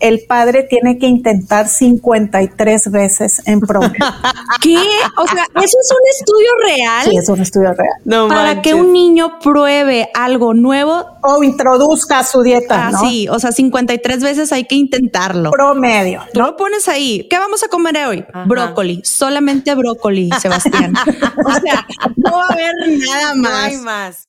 el padre tiene que intentar 53 veces en promedio. ¿Qué? O sea, ¿eso es un estudio real? Sí, es un estudio real. No para que un niño pruebe algo nuevo, O introduzca su dieta, ¿no? así, o sea, 53 veces hay que intentarlo. Promedio, Tú ¿no? lo pones ahí. ¿Qué vamos a comer hoy? Brócoli, solamente brócoli, Sebastián. o sea, no va a haber nada No más. hay más.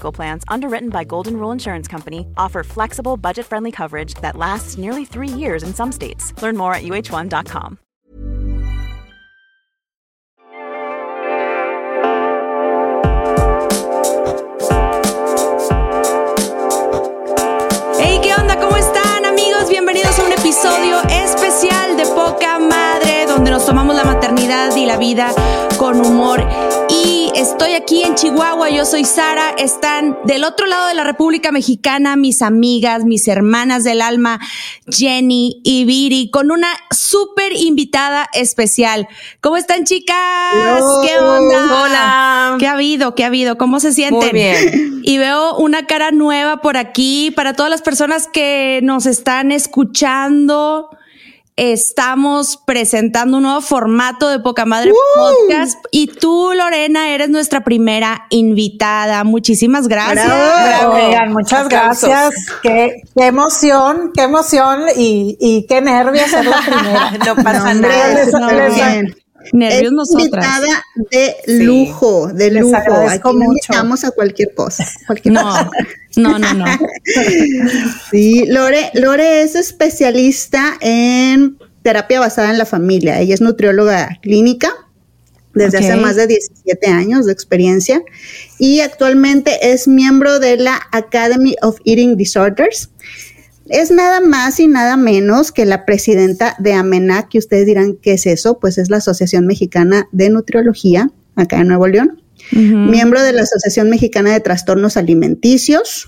Medical Plans, underwritten by Golden Rule Insurance Company, offer flexible, budget friendly coverage that lasts nearly three years in some states. Learn more at uh1.com. Hey, ¿qué onda? ¿Cómo están, amigos? Bienvenidos a un episodio especial de Poca Madre, nos tomamos la maternidad y la vida con humor. Y estoy aquí en Chihuahua, yo soy Sara, están del otro lado de la República Mexicana mis amigas, mis hermanas del alma, Jenny y Viri, con una súper invitada especial. ¿Cómo están, chicas? ¿Qué onda? Hola. ¿Qué ha habido? ¿Qué ha habido? ¿Cómo se sienten? Muy bien. Y veo una cara nueva por aquí. Para todas las personas que nos están escuchando, estamos presentando un nuevo formato de Poca Madre Podcast. Y tú, Lorena, eres nuestra primera invitada. Muchísimas gracias. Bravo. Oigan, muchas gracias. Qué, qué emoción, qué emoción y, y qué nervios ser la primera. No pasa hombre, nada. Les- No, les- bien. Nervios nosotras. invitada de Sí. lujo, de lujo. Aquí no mucho. a cualquier cosa. Cualquier No, cosa. no, no, no. Sí, Lore, Lore es especialista en terapia basada en la familia. Ella es nutrióloga clínica desde hace más de 17 años de experiencia y actualmente es miembro de la Academy of Eating Disorders. Es nada más y nada menos que la presidenta de AMENA, que ustedes dirán, ¿qué es eso? Pues es la Asociación Mexicana de Nutriología, acá en Nuevo León miembro de la Asociación Mexicana de Trastornos Alimenticios,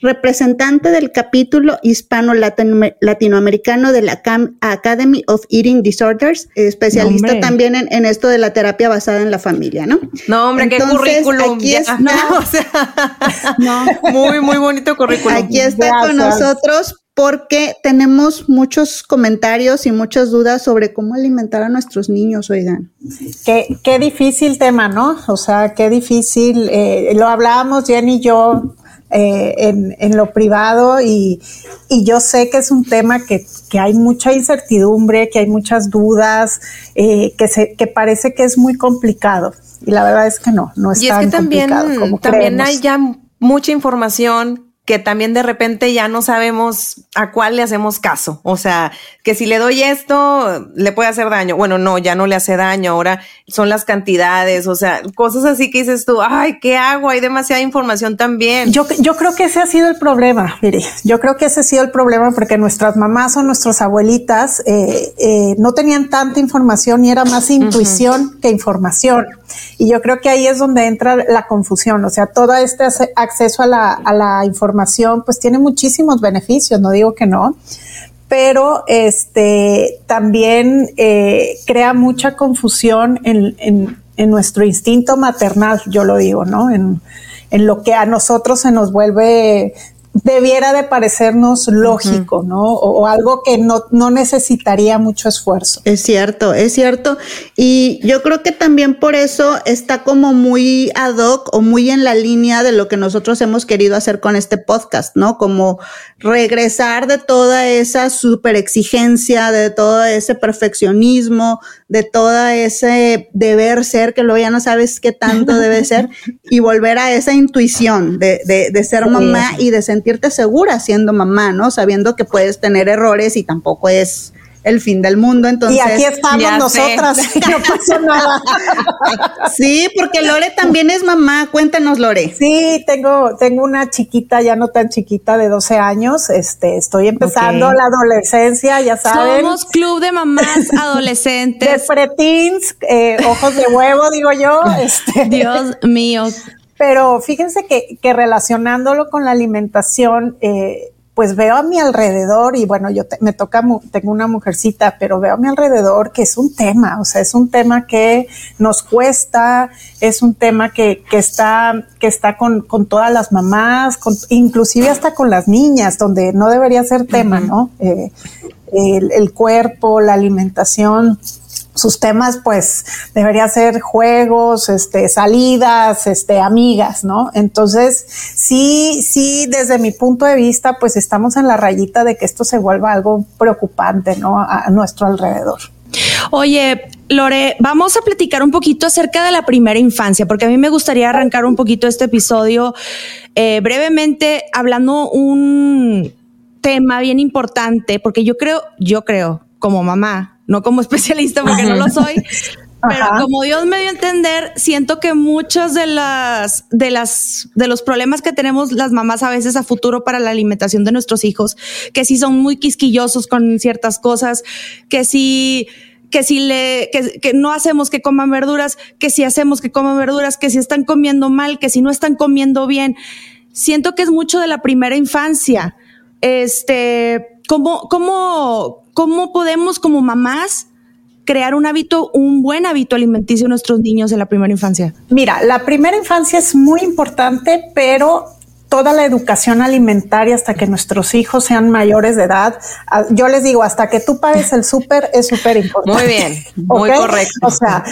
representante del capítulo hispano-latinoamericano de la Cam- Academy of Eating Disorders, especialista también en, en esto de la terapia basada en la familia, ¿no? No, hombre, qué currículum. aquí ya. está. No, o sea, muy, muy bonito currículum. Aquí está con nosotros porque tenemos muchos comentarios y muchas dudas sobre cómo alimentar a nuestros niños, oigan. Qué, qué difícil tema, ¿no? O sea, qué difícil. eh, lo hablábamos Jenny y yo eh, en, en lo privado y, y yo sé que es un tema que, que hay mucha incertidumbre, que hay muchas dudas, eh, que, se, que parece que es muy complicado. Y la verdad es que no, no es Y es tan que también, complicado como también creemos. hay ya mucha información que también de repente ya no sabemos a cuál le hacemos caso. O sea, que si le doy esto, le puede hacer daño. Bueno, no, ya no le hace daño. Ahora son las cantidades, o sea, cosas así que dices tú, ay, ¿qué hago? Hay demasiada información también. Yo, yo creo que ese ha sido el problema, Viri. Yo creo que ese ha sido el problema porque nuestras mamás o nuestras abuelitas eh, eh, no tenían tanta información y era más intuición que información. Y yo creo que ahí es donde entra la confusión. O sea, todo este acceso a la, a la información pues tiene muchísimos beneficios, no digo que no, pero este también eh, crea mucha confusión en, en, en, nuestro instinto maternal, yo lo digo, ¿no? En, en lo que a nosotros se nos vuelve debiera de parecernos lógico, ¿no? O, algo que no, no, necesitaría mucho esfuerzo. Es cierto, es cierto. Y yo creo que también por eso está como muy ad hoc o muy en la línea de lo que nosotros hemos querido hacer con este podcast, ¿no? Como regresar de toda esa super exigencia, de todo ese perfeccionismo, de toda ese deber ser, que luego ya no sabes qué tanto debe ser, y volver a esa intuición de, de, de ser mamá y de sentirte segura siendo mamá, ¿no? Sabiendo que puedes tener errores y tampoco es el fin del mundo. Entonces, y aquí estamos nosotras, no pasa nada. sí, porque Lore también es mamá. Cuéntanos, Lore. Sí, tengo, tengo una chiquita, ya no tan chiquita, de 12 años. Este, estoy empezando la adolescencia, ya saben. Somos club de mamás adolescentes. de preteens, eh, ojos de huevo, digo yo. Este. Dios mío. Pero fíjense que, que relacionándolo con la alimentación, eh, pues veo a mi alrededor y bueno, yo me toca, tengo una mujercita, pero veo a mi alrededor que es un tema, o sea, es un tema que nos cuesta, es un tema que, que está, que está con, con todas las mamás, con, inclusive hasta con las niñas, donde no debería ser tema, ¿no? Eh, el, el cuerpo, la alimentación sus temas, pues, debería ser juegos, este, salidas, este, amigas, ¿no? Entonces, sí, sí, desde mi punto de vista, pues estamos en la rayita de que esto se vuelva algo preocupante, ¿no? A, nuestro alrededor. Oye, Lore, vamos a platicar un poquito acerca de la primera infancia, porque a mí me gustaría arrancar un poquito este episodio eh, brevemente hablando un tema bien importante, porque yo creo, yo creo, como mamá, no como especialista porque no lo soy, pero como Dios me dio a entender, siento que muchos de las, de las, de los problemas que tenemos las mamás a veces a futuro para la alimentación de nuestros hijos, que si son muy quisquillosos con ciertas cosas, que si, que si le, que, que, no hacemos que coman verduras, que si hacemos que coman verduras, que si están comiendo mal, que si no están comiendo bien. Siento que es mucho de la primera infancia. Este, ¿cómo, cómo, ¿Cómo podemos como mamás crear un hábito, un buen hábito alimenticio en nuestros niños en la primera infancia? Mira, la primera infancia es muy importante, pero toda la educación alimentaria hasta que nuestros hijos sean mayores de edad. Yo les digo, hasta que tú pagues el súper es súper importante. Muy bien, muy correcto. O sea,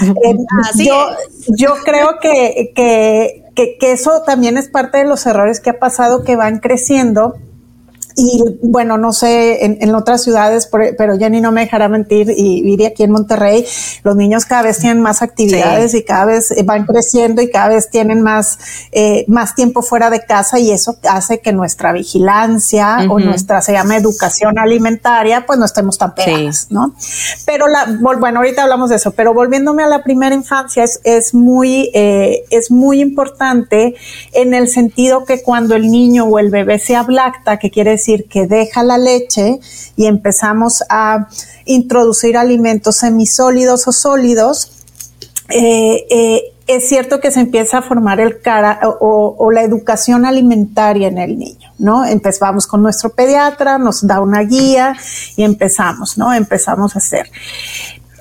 yo, yo creo que, que, que, que, eso también es parte de los errores que ha pasado que van creciendo y bueno, no sé, en, en otras ciudades, pero Jenny no me dejará mentir y vive aquí en Monterrey, los niños cada vez tienen más actividades y cada vez van creciendo y cada vez tienen más, eh, más tiempo fuera de casa y eso hace que nuestra vigilancia o nuestra, se llama educación alimentaria, pues no estemos tan pegadas, ¿no? Pero la, bueno, ahorita hablamos de eso, pero volviéndome a la primera infancia, es, es muy, eh, es muy importante en el sentido que cuando el niño o el bebé se ablacta, que quiere decir decir que deja la leche y empezamos a introducir alimentos semisólidos o sólidos, eh, eh, es cierto que se empieza a formar el cara o, la educación alimentaria en el niño, ¿no? Empezamos con nuestro pediatra, nos da una guía y empezamos, ¿no? Empezamos a hacer.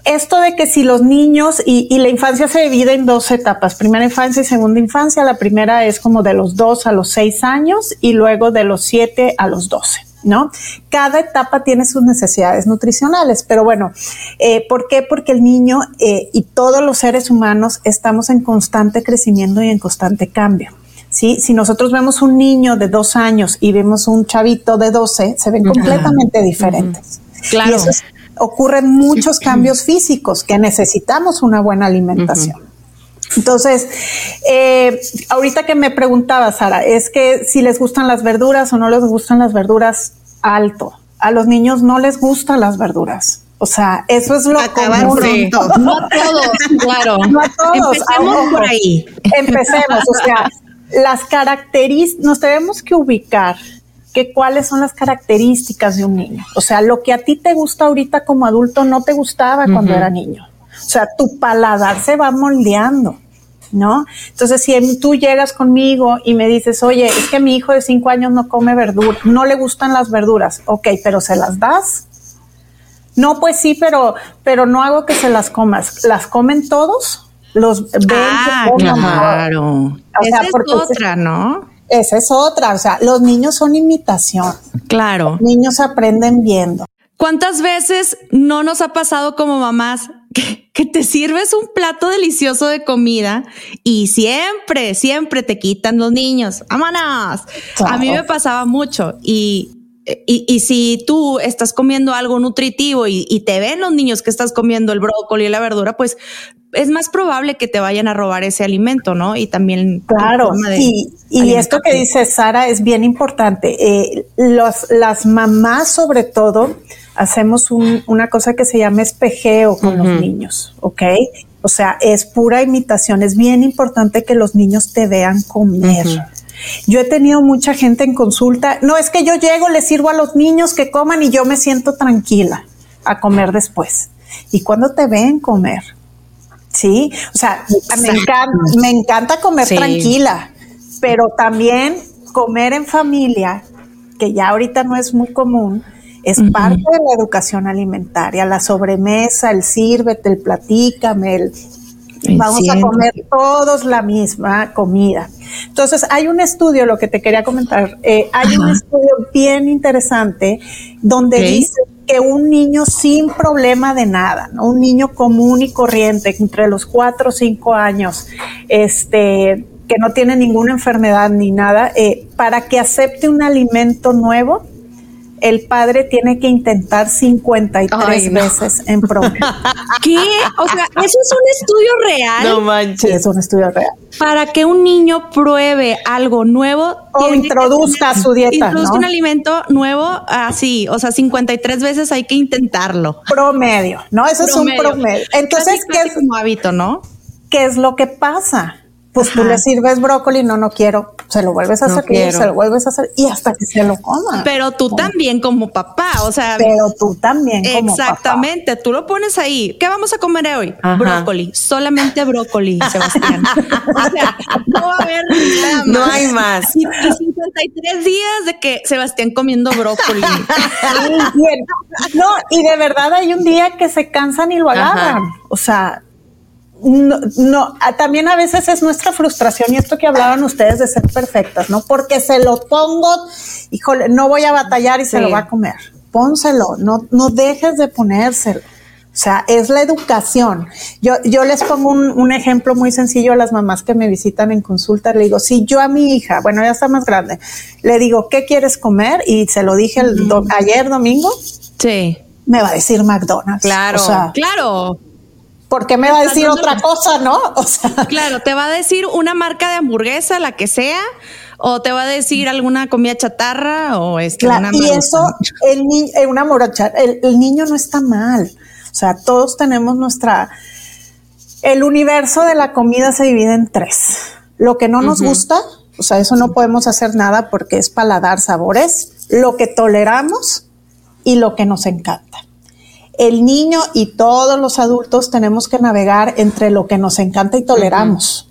Esto de que si los niños y, y la infancia se divide en dos etapas, primera infancia y segunda infancia, la primera es como de los dos a los seis años y luego de los siete a los doce. ¿no? Cada etapa tiene sus necesidades nutricionales, pero bueno, eh, ¿por qué? Porque el niño eh, y todos los seres humanos estamos en constante crecimiento y en constante cambio. ¿sí? Si nosotros vemos un niño de dos años y vemos un chavito de doce, se ven completamente diferentes. Claro. Y eso ocurren muchos cambios físicos que necesitamos una buena alimentación. Entonces, eh, ahorita que me preguntaba, Sara, es que si les gustan las verduras o no les gustan las verduras, alto. A los niños no les gustan las verduras. O sea, eso es lo que No a todos, claro. No a todos. Empecemos por ahí. Empecemos. O sea, las características, nos tenemos que ubicar que cuáles son las características de un niño. O sea, lo que a ti te gusta ahorita como adulto no te gustaba cuando era niño. O sea, tu paladar se va moldeando. ¿no? Entonces, si tú llegas conmigo y me dices, oye, es que mi hijo de cinco años no come verdura, no le gustan las verduras, ok, pero se las das, No, pues sí, pero, pero no hago que se las comas. Las comen todos, los ven. Ah, claro. esa es otra, ¿no? Esa es otra. O sea, los niños son imitación. Claro. Los niños aprenden viendo. ¿Cuántas veces no nos ha pasado como mamás que, te sirves un plato delicioso de comida y siempre, siempre te quitan los niños? ¡Vámonos! A mí me pasaba mucho y y, si tú estás comiendo algo nutritivo y, te ven los niños que estás comiendo el brócoli y la verdura, pues es más probable que te vayan a robar ese alimento, ¿no? Y también. Claro, y, y esto que dice Sara es bien importante. Eh, los, las mamás, sobre todo, hacemos una cosa que se llama espejeo con los niños, ¿ok? O sea, es pura imitación. Es bien importante que los niños te vean comer. Yo he tenido mucha gente en consulta. No es que yo llego, les sirvo a los niños que coman y yo me siento tranquila a comer después. ¿Y cuando te ven comer? Sí, o sea, me encanta, me encanta comer tranquila, pero también comer en familia, que ya ahorita no es muy común, es parte de la educación alimentaria, la sobremesa, el sírvete, el platícame, el Vamos a comer todos la misma comida. Entonces, hay un estudio, lo que te quería comentar, eh, hay un estudio bien interesante donde dice que un niño sin problema de nada, ¿no? un niño común y corriente, entre los cuatro o cinco años, este, que no tiene ninguna enfermedad ni nada, eh, para que acepte un alimento nuevo, el padre tiene que intentar 53 veces en promedio. ¿Qué? O sea, ¿eso es un estudio real? No manches. Sí, es un estudio real. Para que un niño pruebe algo nuevo. O introduzca su dieta. Introduzca un alimento nuevo así. O sea, 53 veces hay que intentarlo. Promedio, ¿no? Eso es un promedio. Entonces, ¿qué es como hábito, no? ¿Qué es lo que pasa? Pues tú le sirves brócoli, no, no quiero, se lo vuelves a hacer, se lo vuelves a hacer y hasta que se lo coma. Pero tú también como papá, o sea. Pero tú también como Exactamente, tú lo pones ahí. ¿Qué vamos a comer hoy? Brócoli, solamente brócoli, Sebastián. o sea, no va a haber nada más. No hay más. Y, 53 días de que Sebastián comiendo brócoli. no, y de verdad hay un día que se cansan y lo agarran. O sea, no, no, también a veces es nuestra frustración y esto que hablaban ustedes de ser perfectas, ¿no? Porque se lo pongo, híjole, no voy a batallar y se lo va a comer. Pónselo, no, no dejes de ponérselo. O sea, es la educación. Yo, yo les pongo un, ejemplo muy sencillo a las mamás que me visitan en consulta. Le digo, si yo a mi hija, bueno, ya está más grande, le digo, ¿qué quieres comer? Y se lo dije el ayer domingo. Sí. Me va a decir McDonald's. Claro, claro. ¿Por qué me va a decir otra cosa, no? O sea. Claro, te va a decir una marca de hamburguesa, la que sea, o te va a decir alguna comida chatarra, o este, claro, Y eso, el niño, eh, una el, el niño no está mal. O sea, todos tenemos nuestra. El universo de la comida se divide en tres. Lo que no nos gusta, o sea, eso no podemos hacer nada porque es paladar sabores, lo que toleramos y lo que nos encanta el niño y todos los adultos tenemos que navegar entre lo que nos encanta y toleramos.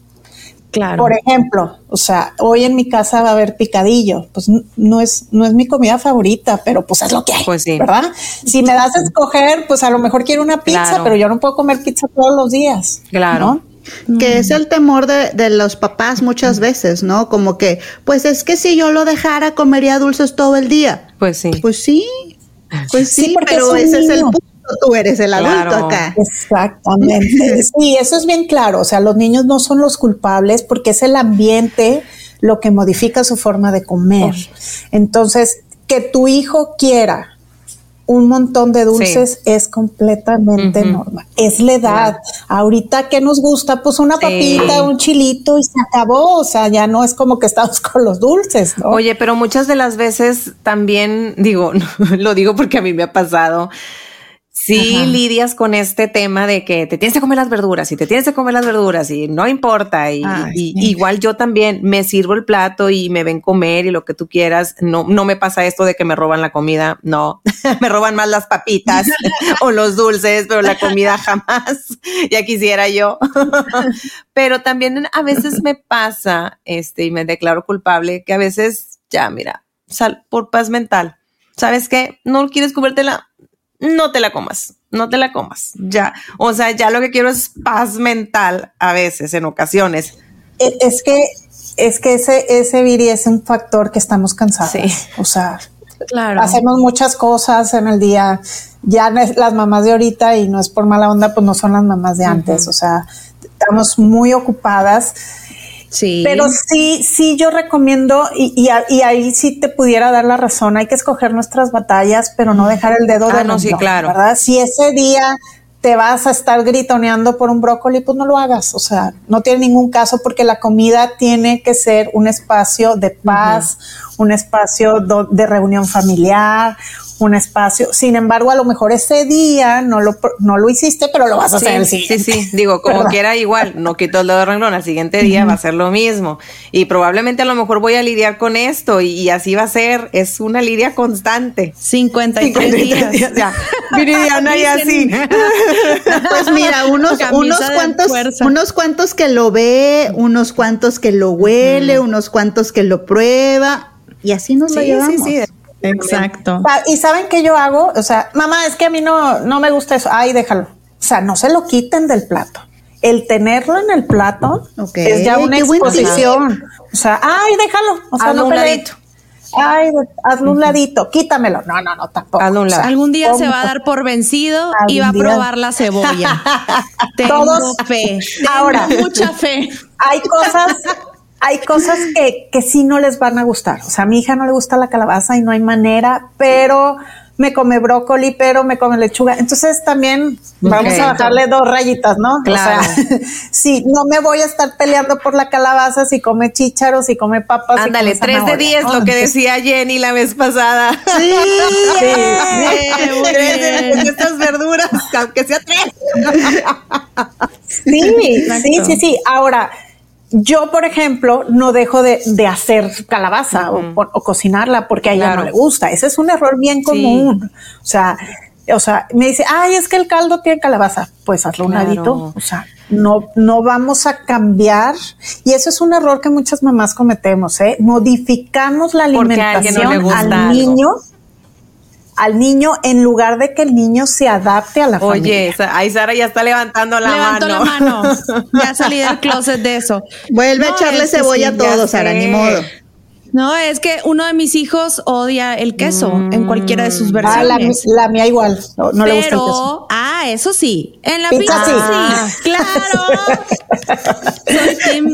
Claro. Por ejemplo, o sea, hoy en mi casa va a haber picadillo, pues no es, no es mi comida favorita, pero pues es lo que hay, pues sí. ¿verdad? Si me das a escoger, pues a lo mejor quiero una pizza, pero yo no puedo comer pizza todos los días. Claro. Que es el temor de, de, los papás muchas veces, ¿no? Como que, pues es que si yo lo dejara, comería dulces todo el día. Pues sí. Pues sí. Pues sí, pero ese es el punto tú eres el adulto acá. Exactamente. sí, eso es bien claro. O sea, los niños no son los culpables porque es el ambiente lo que modifica su forma de comer. Entonces, que tu hijo quiera un montón de dulces es completamente normal. Es la edad. Ahorita que nos gusta, pues una papita, un chilito y se acabó. O sea, ya no es como que estamos con los dulces, ¿no? Oye, pero muchas de las veces también digo, lo digo porque a mí me ha pasado Sí, lidias con este tema de que te tienes que comer las verduras y te tienes que comer las verduras y no importa. Y, igual yo también me sirvo el plato y me ven comer y lo que tú quieras. No, no me pasa esto de que me roban la comida. No, me roban más las papitas o los dulces, pero la comida jamás. ya quisiera yo. pero también a veces me pasa, este, y me declaro culpable, que a veces ya, mira, sal por paz mental. ¿Sabes qué? No quieres comértela no te la comas, no te la comas, ya. O sea, ya lo que quiero es paz mental a veces, en ocasiones. E, es que, es que ese, ese Viri es un factor que estamos cansados. Sí. O sea, claro. hacemos muchas cosas en el día. Ya las mamás de ahorita, y no es por mala onda, pues no son las mamás de antes. O sea, estamos muy ocupadas Sí. Pero sí, sí, yo recomiendo, y, y, ahí sí te pudiera dar la razón, hay que escoger nuestras batallas, pero no dejar el dedo ah, de no, sí, claro. ¿verdad? Si ese día te vas a estar gritoneando por un brócoli, pues no lo hagas. O sea, no tiene ningún caso porque la comida tiene que ser un espacio de paz, un espacio de reunión familiar, un espacio. Sin embargo, a lo mejor ese día no lo, no lo hiciste, pero lo vas a hacer el siguiente. Sí, sí, digo, como quiera igual, no quito el dedo de renglón, al siguiente día va a ser lo mismo. Y probablemente a lo mejor voy a lidiar con esto y, así va a ser, es una lidia constante. 53, días. días ya. Viridiana y así. pues mira, unos, unos cuantos, unos cuantos que lo ve, unos cuantos que lo huele, unos cuantos que lo prueba, y así nos lo llevamos. Sí, sí, Exacto. Y saben qué yo hago, o sea, mamá, es que a mí no, no me gusta eso. Ay, déjalo. O sea, no se lo quiten del plato. El tenerlo en el plato es ya una exposición. O sea, ay, déjalo. O sea, no un ladito. Ay, hazlo un ladito, quítamelo. No, no, no, tampoco. Algún día se va a dar por vencido y va a probar la cebolla. Tengo fe. Ahora, mucha fe. Hay cosas hay cosas que, que sí no les van a gustar. O sea, a mi hija no le gusta la calabaza y no hay manera, pero me come brócoli, pero me come lechuga. Entonces también vamos a bajarle dos rayitas, ¿no? Claro. O sea, sí, no me voy a estar peleando por la calabaza si come chícharos, si come papas. Ándale, tres de diez, lo que decía Jenny la vez pasada. Sí, sí, sí tres de estas verduras, aunque sea tres. sí, sí, sí, sí. Ahora, yo, por ejemplo, no dejo de, hacer calabaza o, cocinarla porque a ella no le gusta. Ese es un error bien común. O sea, o sea, me dice, ay, es que el caldo tiene calabaza. Pues hazlo un ladito. O sea, no, no vamos a cambiar. Y eso es un error que muchas mamás cometemos, ¿eh? Modificamos la alimentación al niño al niño en lugar de que el niño se adapte a la familia. Oye, ahí Sara ya está levantando la mano. la mano. Ya salí del closet de eso. Vuelve a echarle cebolla a todo, Sara, ni modo. No, es que uno de mis hijos odia el queso en cualquiera de sus versiones. Ah, la, mía igual, no, le gusta el queso. Ah, eso sí, en la pizza, sí. claro.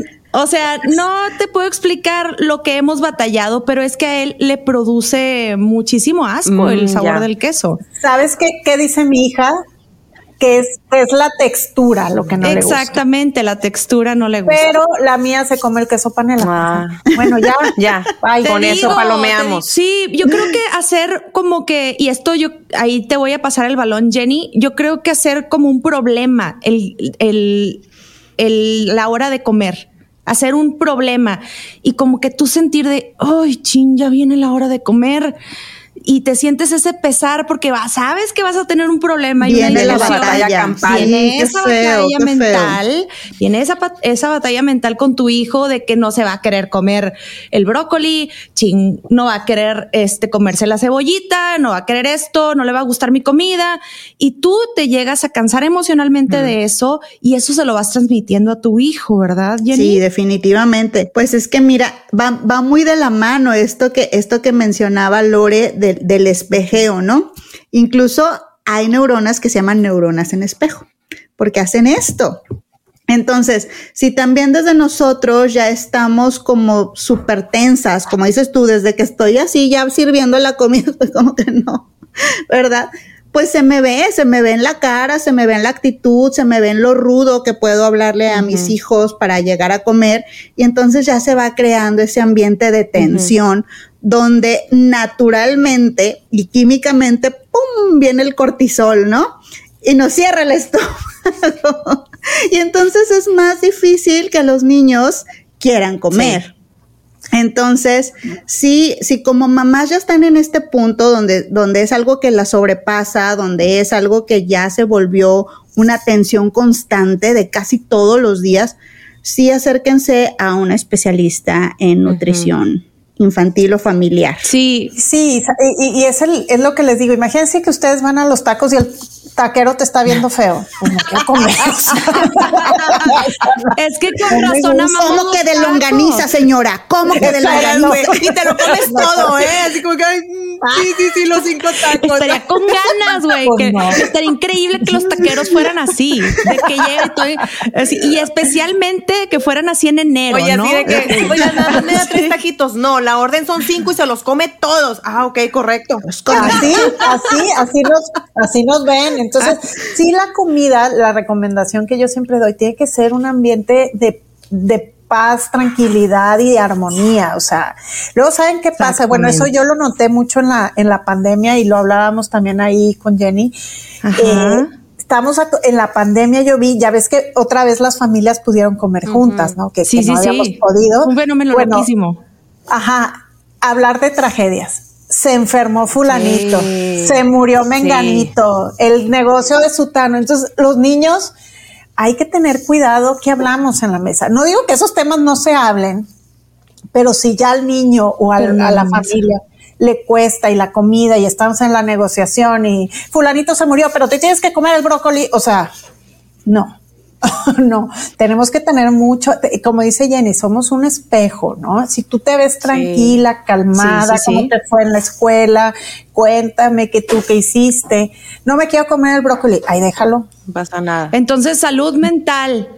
O sea, no te puedo explicar lo que hemos batallado, pero es que a él le produce muchísimo asco el mm, sabor del queso. ¿Sabes qué, qué dice mi hija? que es, es la textura lo que no le gusta. Exactamente, la textura no le gusta. Pero la mía se come el queso panela. Ah. Bueno, ya. ya, con eso palomeamos. sí, yo creo que hacer como que, y esto yo, ahí te voy a pasar el balón, Jenny, yo creo que hacer como un problema el, el, el la hora de comer hacer un problema y como que tú sentir de, ay, chin, ya viene la hora de comer y te sientes ese pesar porque va, sabes que vas a tener un problema y viene la batalla campal. Viene esa batalla mental, viene esa, esa batalla mental con tu hijo de que no se va a querer comer el brócoli, ching, no va a querer este comerse la cebollita, no va a querer esto, no le va a gustar mi comida y tú te llegas a cansar emocionalmente de eso y eso se lo vas transmitiendo a tu hijo, ¿verdad? Sí, definitivamente. Pues es que mira, va, va muy de la mano esto que esto que mencionaba Lore de del espejeo, ¿no? Incluso hay neuronas que se llaman neuronas en espejo, porque hacen esto. Entonces, si también desde nosotros ya estamos como súper tensas, como dices tú, desde que estoy así ya sirviendo la comida, pues como que no, ¿verdad? Pues se me ve, se me ve en la cara, se me ve en la actitud, se me ve en lo rudo que puedo hablarle a mis hijos para llegar a comer y entonces ya se va creando ese ambiente de tensión donde naturalmente y químicamente, ¡pum!, viene el cortisol, ¿no? Y nos cierra el estómago. y entonces es más difícil que los niños quieran comer. Entonces, sí, sí, como mamás ya están en este punto donde, donde es algo que la sobrepasa, donde es algo que ya se volvió una tensión constante de casi todos los días, sí acérquense a una especialista en nutrición infantil o familiar. Sí, sí, y, y es, el, es lo que les digo. Imagínense que ustedes van a los tacos y el taquero te está viendo feo. es que con razón amamos ¿Cómo que de longaniza, señora? ¿Cómo que de longaniza? Y te lo comes todo, ¿eh? Así como que, sí, sí, sí, los cinco tacos. Estaría con ganas, güey. Pues no. Estaría increíble que los taqueros fueran así. De que todo, así, y especialmente que fueran así en enero, Oye, ¿no? así de que, oye, nada me da tres taquitos. No, la orden son cinco y se los come todos. Ah, ok, correcto. Así, así, así nos, así nos ven. Entonces, sí, la comida, la recomendación que yo siempre doy, tiene que ser un ambiente de, de paz, tranquilidad y armonía. O sea, luego saben qué pasa. Bueno, eso yo lo noté mucho en la, en la pandemia y lo hablábamos también ahí con Jenny. Eh, estamos en la pandemia, yo vi, ya ves que otra vez las familias pudieron comer juntas, ¿no? Que, sí, que sí, no habíamos sí. podido. Un fenómeno bueno. Ajá, hablar de tragedias se enfermó fulanito, Sí. se murió menganito, el negocio de sutano. Entonces, los niños, hay que tener cuidado que hablamos en la mesa. No digo que esos temas no se hablen, pero si ya al niño o al- a la familia le cuesta y la comida y estamos en la negociación y fulanito se murió, pero te tienes que comer el brócoli, o sea, no. no, tenemos que tener mucho, como dice Jenny, somos un espejo, ¿no? Si tú te ves tranquila, calmada, Sí, sí, cómo sí. te fue en la escuela, cuéntame que tú qué hiciste. No me quiero comer el brócoli, ahí déjalo. No pasa nada. Entonces, salud mental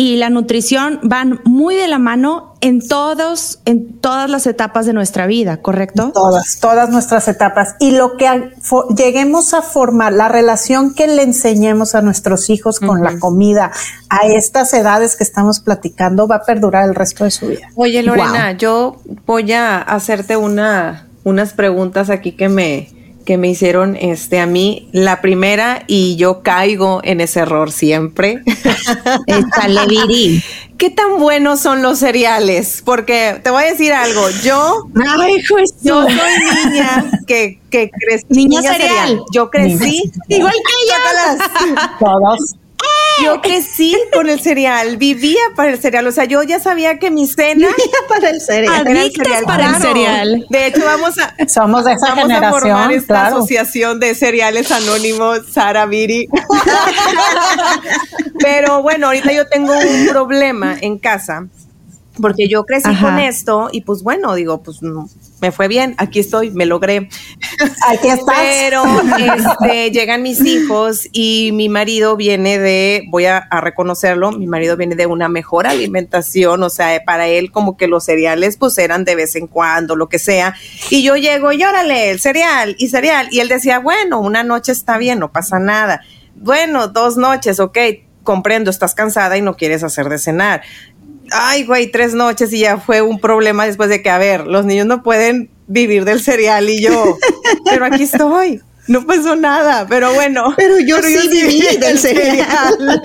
y la nutrición van muy de la mano en todos, en todas las etapas de nuestra vida, ¿correcto? Todas, todas nuestras etapas. Y lo que lleguemos a formar, la relación que le enseñemos a nuestros hijos con la comida a estas edades que estamos platicando va a perdurar el resto de su vida. Oye, Lorena, yo voy a hacerte una, unas preguntas aquí que me, que me hicieron este, a mí. La primera, y yo caigo en ese error siempre. ¿Qué tan buenos son los cereales? Porque te voy a decir algo, yo, Ay, pues yo soy niña que, que crecí. Niña cereal. Yo crecí. Igual que Sácalas. Todos. Yo crecí con el cereal, vivía para el cereal. O sea, yo ya sabía que mi cena para el cereal. el Adictas cereal. para el cereal. De hecho, vamos a, Somos de esa Vamos a generación, formar esta claro. asociación de cereales anónimos, Sara Viri. Pero bueno, ahorita yo tengo un problema en casa porque yo crecí Ajá. con esto y pues bueno, digo, pues no, me fue bien, aquí estoy, me logré. Aquí estás. Pero este, llegan mis hijos y mi marido viene de, voy a, a reconocerlo, mi marido viene de una mejor alimentación, o sea, para él como que los cereales pues eran de vez en cuando, lo que sea. Y yo llego y órale, el cereal y cereal. Y él decía, bueno, una noche está bien, no pasa nada. Bueno, dos noches, ok, comprendo, estás cansada y no quieres hacer de cenar. Ay, güey, tres noches y ya fue un problema después de que, a ver, los niños no pueden vivir del cereal y yo, pero aquí estoy. No pasó nada, pero bueno. Pero yo sí viví del cereal.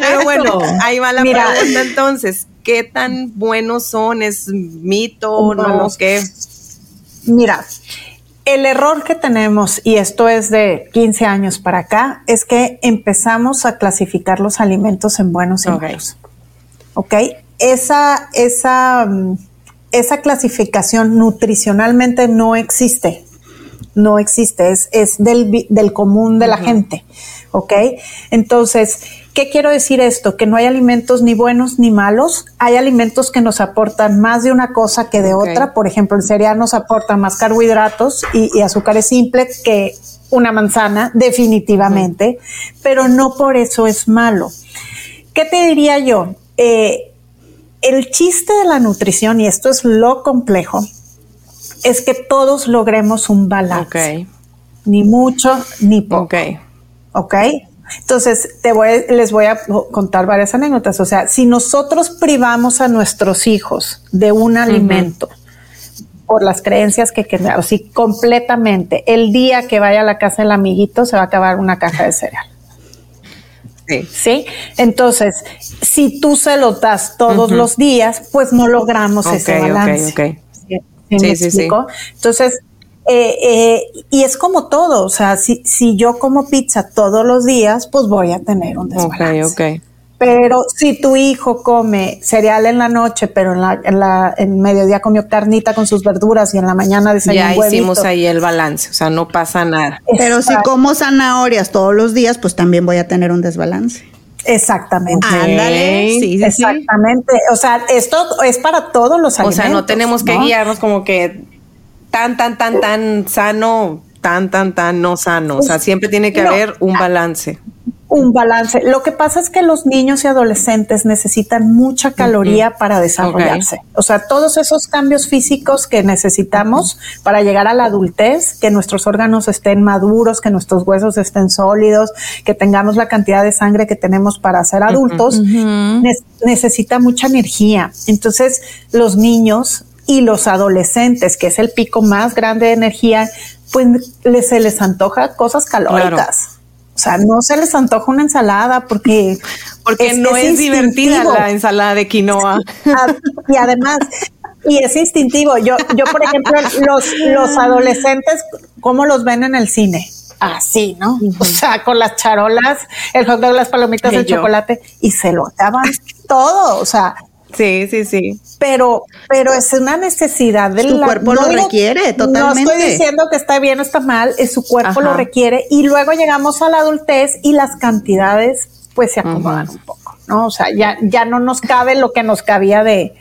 Pero bueno, ahí va la Mira. pregunta entonces. ¿Qué tan buenos son? ¿Es mito? ¿No? ¿Qué? Mira, el error que tenemos, y esto es de 15 años para acá, es que empezamos a clasificar los alimentos en buenos y malos. ¿Ok? Esa, esa, mm, esa clasificación nutricionalmente no existe. No existe, es, es del, del común de la gente. ¿Ok? Entonces, ¿qué quiero decir esto? Que no hay alimentos ni buenos ni malos. Hay alimentos que nos aportan más de una cosa que de otra. Por ejemplo, el cereal nos aporta más carbohidratos y, y azúcares simples que una manzana, definitivamente, pero no por eso es malo. ¿Qué te diría yo? Eh, el chiste de la nutrición, y esto es lo complejo, es que todos logremos un balance. Ni mucho ni poco. ok. ¿ok? Entonces, te voy, les voy a contar varias anécdotas. O sea, si nosotros privamos a nuestros hijos de un alimento por las creencias que quedaron, así completamente, el día que vaya a la casa del amiguito se va a acabar una caja de cereal. Sí. ¿Sí? Entonces, si tú se lo das todos los días, pues no logramos ese balance. ok. ¿Sí, sí Sí, sí, explico? Entonces, eh, eh, y es como todo, o sea, si, si yo como pizza todos los días, pues voy a tener un Ok, desbalance. ok. Pero si tu hijo come cereal en la noche, pero en la, en la en mediodía comió carnita con sus verduras y en la mañana desayunó Ya hicimos ahí el balance, o sea, no pasa nada. Pero si como zanahorias todos los días, pues también voy a tener un desbalance. Exactamente. Ándale, sí, sí, sí. Exactamente. O sea, esto es para todos los O alimentos. sea, no tenemos que ¿no? guiarnos como que tan, tan, tan, tan sano, tan, tan, tan no sano. O sea, siempre tiene que No. haber un balance. Un balance. Lo que pasa es que los niños y adolescentes necesitan mucha caloría para desarrollarse. O sea, todos esos cambios físicos que necesitamos para llegar a la adultez, que nuestros órganos estén maduros, que nuestros huesos estén sólidos, que tengamos la cantidad de sangre que tenemos para ser adultos, ne- necesita mucha energía. Entonces, los niños y los adolescentes, que es el pico más grande de energía, pues les, se les antoja cosas calóricas. O sea, no se les antoja una ensalada porque Porque no es, divertida la ensalada de quinoa. Ah, y además, y es instintivo. Yo, yo por ejemplo, los, los adolescentes, ¿cómo los ven en el cine? Así, ¿no? O sea, con las charolas, el hot dog, las palomitas, el yo. chocolate, y se lo acaban todo. O sea, Sí, sí, sí. pero, pero es una necesidad de Su la- cuerpo lo requiere, No totalmente. estoy diciendo que está bien o está mal, es su cuerpo Ajá. lo requiere y luego llegamos a la adultez y las cantidades pues se acomodan un poco, ¿no? O sea, ya, ya no nos cabe lo que nos cabía de,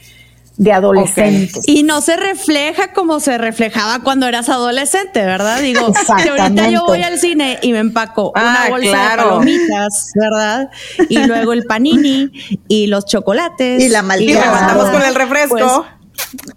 de adolescentes. Y no se refleja como se reflejaba cuando eras adolescente, ¿verdad? Digo, si ahorita yo voy al cine y me empaco Ah, una bolsa claro. de palomitas, ¿verdad? Y luego el panini y los chocolates. Y la Y malteada. rematamos con el refresco. Pues,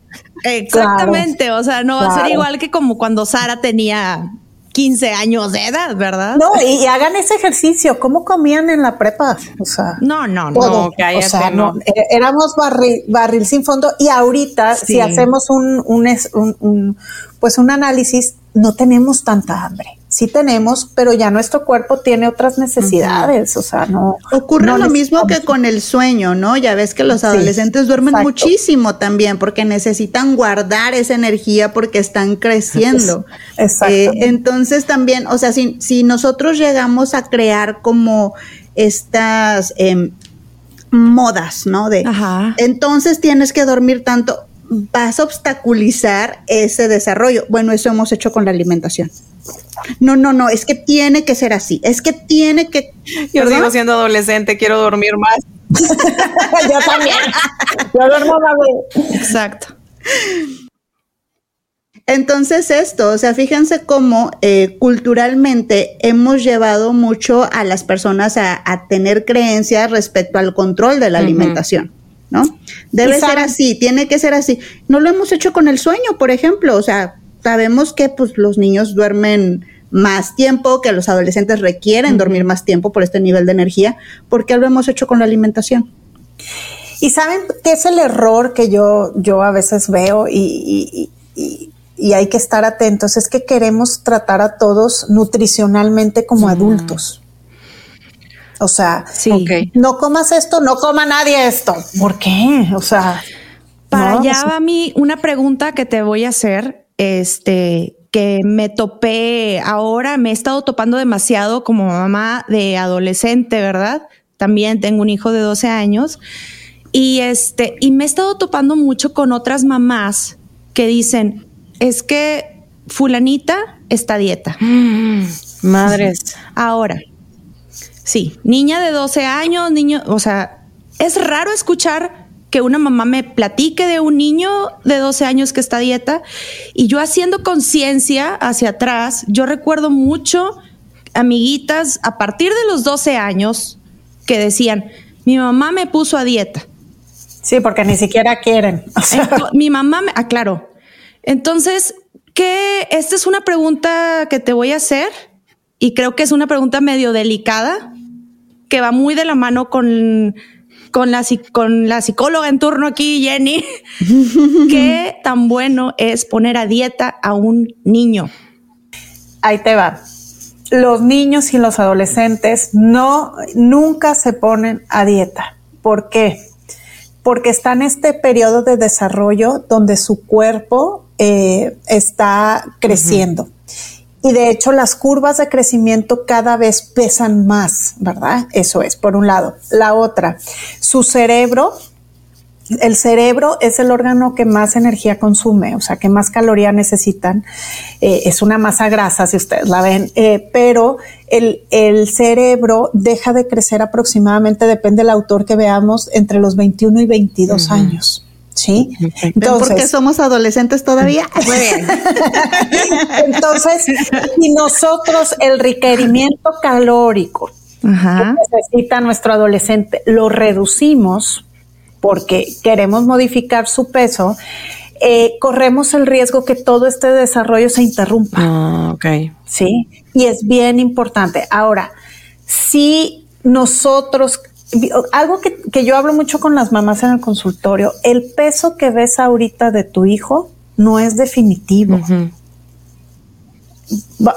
Exactamente, o sea, no va a ser igual que como cuando Sara tenía 15 años de edad, ¿verdad? No, y, y hagan ese ejercicio. ¿Cómo comían en la prepa? O sea, no, no, no. cállate, o sea, no. eh, éramos barril, barril sin fondo y ahorita Sí. si hacemos un, un, un- un, pues un análisis, no tenemos tanta hambre. Sí tenemos, pero ya nuestro cuerpo tiene otras necesidades. O sea, no. Ocurre no lo mismo que con el sueño, ¿no? Ya ves que los Sí, adolescentes duermen exacto. muchísimo también porque necesitan guardar esa energía porque están creciendo. Exactamente. Eh, entonces también, o sea, si, si nosotros llegamos a crear como estas em, modas, ¿no? De Ajá. entonces tienes que dormir tanto, vas a obstaculizar ese desarrollo. Bueno, eso hemos hecho con la alimentación. No, no, no, es que tiene que ser así, es que tiene que... Yo ¿verdad? sigo siendo adolescente, quiero dormir más. Yo también. Yo duermo más de- Exacto. Entonces esto, o sea, fíjense cómo eh, culturalmente hemos llevado mucho a las personas a, a tener creencias respecto al control de la alimentación, ¿no? Debe ser así, tiene que ser así. No lo hemos hecho con el sueño, por ejemplo, o sea, sabemos que pues los niños duermen más tiempo, que los adolescentes requieren dormir más tiempo por este nivel de energía, ¿por qué lo hemos hecho con la alimentación? Y saben qué es el error que yo, yo a veces veo y, y- y- y hay que estar atentos, es que queremos tratar a todos nutricionalmente como adultos. O sea, Sí. No comas esto, no coma nadie esto. ¿Por qué? O sea, Para no, allá o sea, va mi una pregunta que te voy a hacer, este, que me topé ahora, me he estado topando demasiado como mamá de adolescente, ¿verdad? También tengo un hijo de 12 años y este, y me he estado topando mucho con otras mamás que dicen, es que fulanita está dieta. Madres. Ahora, sí, niña de 12 años, niño, o sea, es raro escuchar que una mamá me platique de un niño de 12 años que está a dieta y yo haciendo conciencia hacia atrás, yo recuerdo mucho amiguitas a partir de los 12 años que decían, mi mamá me puso a dieta. sí, porque ni siquiera quieren. O sea, Ento- mi mamá me aclaró. Entonces, ¿qué? Esta es una pregunta que te voy a hacer y creo que es una pregunta medio delicada que va muy de la mano con, con, la, con la psicóloga en turno aquí, Jenny. ¿Qué tan bueno es poner a dieta a un niño? ahí te va. Los niños y los adolescentes no, nunca se ponen a dieta. ¿Por qué? Porque está en este periodo de desarrollo donde su cuerpo eh, está creciendo. Y de hecho las curvas de crecimiento cada vez pesan más, ¿verdad? Eso es, por un lado. La otra, su cerebro el cerebro es el órgano que más energía consume, o sea, que más caloría necesitan. Eh, es una masa grasa, si ustedes la ven, eh, pero el, el, cerebro deja de crecer aproximadamente, depende del autor que veamos, entre los 21 y 22 años. ¿Sí? Entonces, ¿Por qué somos adolescentes todavía? Muy bien. Entonces, si nosotros el requerimiento calórico que necesita nuestro adolescente lo reducimos, porque queremos modificar su peso, eh, corremos el riesgo que todo este desarrollo se interrumpa. Ah, ok. Sí, y es bien importante. Ahora, si nosotros, algo que, yo hablo mucho con las mamás en el consultorio, el peso que ves ahorita de tu hijo no es definitivo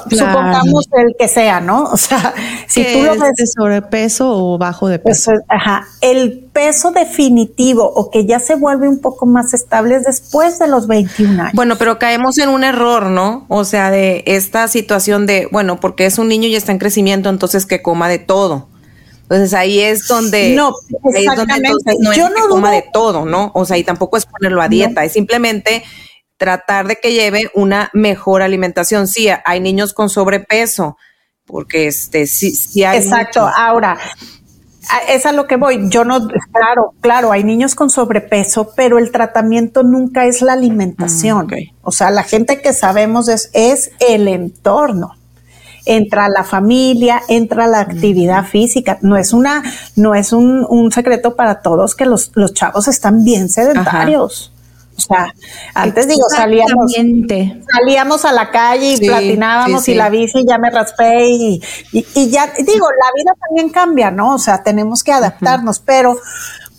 supongamos el que sea, ¿no? O sea, si tú lo ves de sobrepeso o bajo de peso. ajá, el peso definitivo o que ya se vuelve un poco más estable es después de los 21 años. Bueno, pero caemos en un error, ¿no? O sea, de esta situación de, bueno, porque es un niño y está en crecimiento, entonces que coma de todo. Entonces ahí es donde no, exactamente. no es que coma de todo, ¿no? O sea, y tampoco es ponerlo a dieta, es simplemente tratar de que lleve una mejor alimentación. Sí, hay niños con sobrepeso, porque este sí, sí hay. Exacto. Ahora, es a lo que voy. Yo no, claro, claro, hay niños con sobrepeso, pero el tratamiento nunca es la alimentación. Mm, o sea, la gente que sabemos es, es el entorno. Entra la familia, entra la actividad física. No es una, no es un, un secreto para todos que los, los chavos están bien sedentarios. O sea, antes digo, salíamos, salíamos a la calle y platinábamos y la bici ya me raspé y, y, ya, digo, la vida también cambia, ¿no? O sea, tenemos que adaptarnos, pero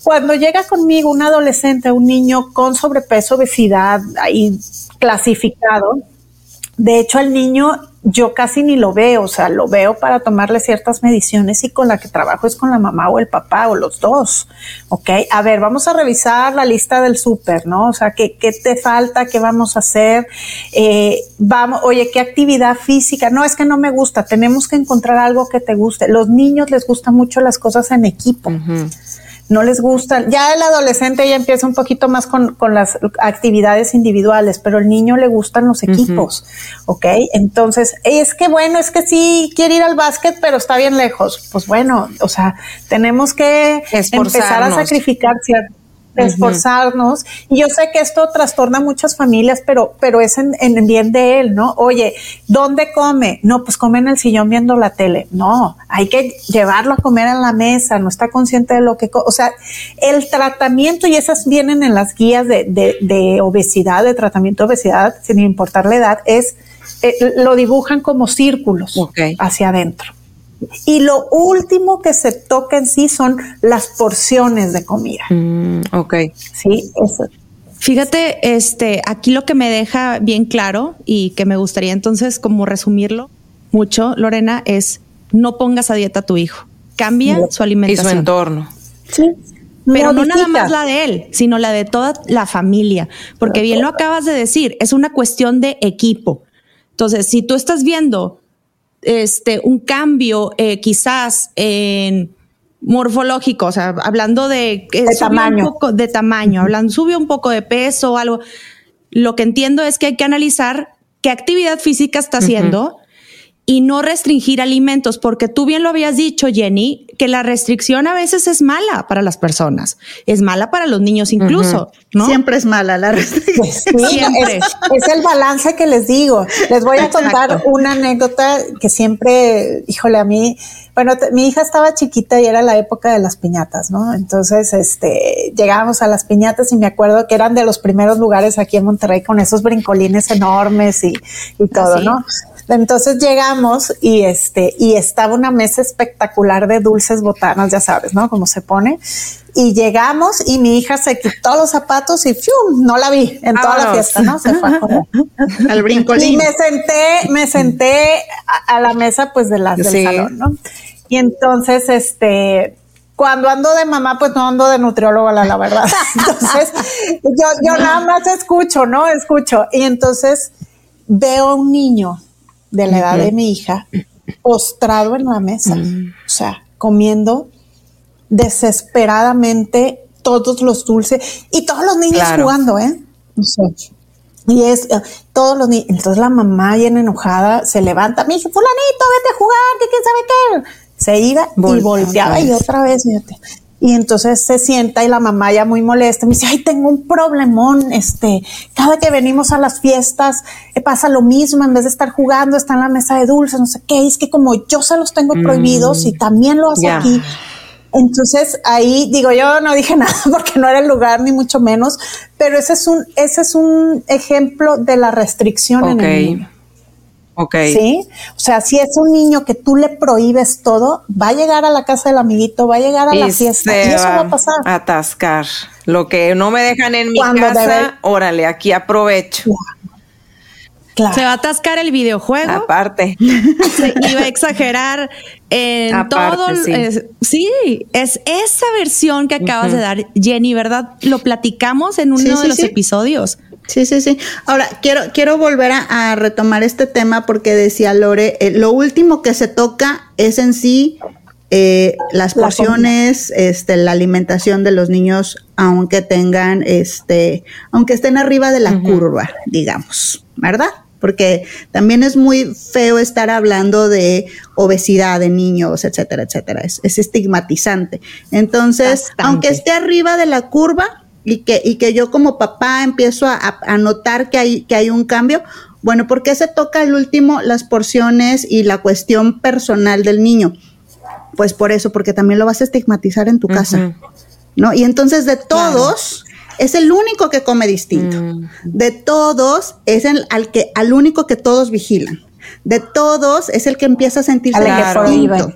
cuando llega conmigo un adolescente, un niño con sobrepeso, obesidad, ahí clasificado, de hecho, el niño yo casi ni lo veo, o sea, lo veo para tomarle ciertas mediciones y con la que trabajo es con la mamá o el papá o los dos, ¿ok? A ver, vamos a revisar la lista del súper, ¿no? O sea, ¿qué, ¿qué, te falta? ¿Qué vamos a hacer? Eh, vamos, oye, ¿qué actividad física? No, es que no me gusta, tenemos que encontrar algo que te guste. Los niños les gustan mucho las cosas en equipo no les gusta. Ya el adolescente ya empieza un poquito más con, con las actividades individuales, pero el niño le gustan los equipos, ¿ok? Entonces, es que bueno, es que sí quiere ir al básquet, pero está bien lejos. Pues bueno, o sea, tenemos que empezar a sacrificar cierto esforzarnos. Y yo sé que esto trastorna a muchas familias, pero, pero es en, en bien de él, ¿no? Oye, ¿dónde come? No, pues come en el sillón viendo la tele. No, hay que llevarlo a comer en la mesa, no está consciente de lo que, o sea, el tratamiento y esas vienen en las guías de, de, de obesidad, de tratamiento de obesidad, sin importar la edad, es, eh, lo dibujan como círculos hacia adentro. Y lo último que se toca en sí son las porciones de comida. Mm, ok. Sí, eso. Fíjate, este, aquí lo que me deja bien claro y que me gustaría entonces como resumirlo mucho, Lorena, es no pongas a dieta a tu hijo. Cambia su alimentación. Y su entorno. Sí. Pero no nada más la de él, sino la de toda la familia. Porque bien lo acabas de decir, es una cuestión de equipo. Entonces, si tú estás viendo este, un cambio eh, quizás en morfológico, o sea, hablando de, de tamaño, de tamaño, hablando, sube un poco de peso o algo. Lo que entiendo es que hay que analizar qué actividad física está haciendo y no restringir alimentos, porque tú bien lo habías dicho, Jenny, que la restricción a veces es mala para las personas, es mala para los niños incluso, ¿no? Siempre es mala la restricción. Pues siempre. Es, el balance que les digo. Les voy a contar una anécdota que siempre, híjole, a mí, bueno, mi hija estaba chiquita y era la época de las piñatas, ¿no? Entonces, este, llegábamos a las piñatas y me acuerdo que eran de los primeros lugares aquí en Monterrey con esos brincolines enormes y, y todo, ¿Ah, ¿no? Entonces llegamos y este, y estaba una mesa espectacular de dulces botanas, ya sabes, ¿no? Cómo se pone. Y llegamos y mi hija se quitó los zapatos y ¡fium! no la vi en toda la fiesta, ¿no? Se fue al brincolín. Y me senté, me senté a, la mesa pues de las del salón, ¿no? Y entonces, este, cuando ando de mamá, pues no ando de nutriólogo, la, la verdad. Entonces, yo, yo nada más escucho, ¿no? Escucho. Y entonces veo a un niño de la edad de mi hija, postrado en la mesa, o sea, comiendo desesperadamente todos los dulces y todos los niños Claro. jugando, ¿eh? O sea, y es eh, todos los niños. Entonces la mamá, bien enojada, se levanta. Me dice, Fulanito, vete a jugar, que quién sabe qué. Se iba y Voltea volteaba y otra vez, fíjate. Y entonces se sienta y la mamá ya muy molesta me dice, ay, tengo un problemón, este, cada que venimos a las fiestas eh, pasa lo mismo, en vez de estar jugando, está en la mesa de dulces, no sé qué, es que como yo se los tengo prohibidos y también lo hace Mm. aquí, entonces ahí digo yo no dije nada porque no era el lugar ni mucho menos, pero ese es un ese es un ejemplo de la restricción en el niño. Ok. ¿Sí? O sea, si es un niño que tú le prohíbes todo, va a llegar a la casa del amiguito, va a llegar a la fiesta y eso va a pasar. atascar. Lo que no me dejan en mi Cuando casa, debe- órale, aquí aprovecho. Claro. Se va a atascar el videojuego. Aparte. se iba a exagerar en Aparte, todo. sí. es- sí, es esa versión que acabas de dar, Jenny, ¿verdad? Lo platicamos en uno Sí, de sí, los sí. episodios. Sí, sí, sí. Ahora, quiero, quiero volver a, a retomar este tema porque decía Lore, eh, lo último que se toca es en sí eh, las La porciones, este, la alimentación de los niños, aunque tengan, este, aunque estén arriba de la curva, digamos, ¿verdad? Porque también es muy feo estar hablando de obesidad de niños, etcétera, etcétera. Es, es estigmatizante. Entonces, Bastante. aunque esté arriba de la curva y que, y que yo como papá empiezo a, a- notar que hay, que hay un cambio, bueno, ¿por qué se toca al último las porciones y la cuestión personal del niño? Pues por eso, porque también lo vas a estigmatizar en tu casa, ¿no? Y entonces de todos es el único que come distinto. Mm. De todos es el al que al único que todos vigilan. De todos es el que empieza a sentirse Al que distinto.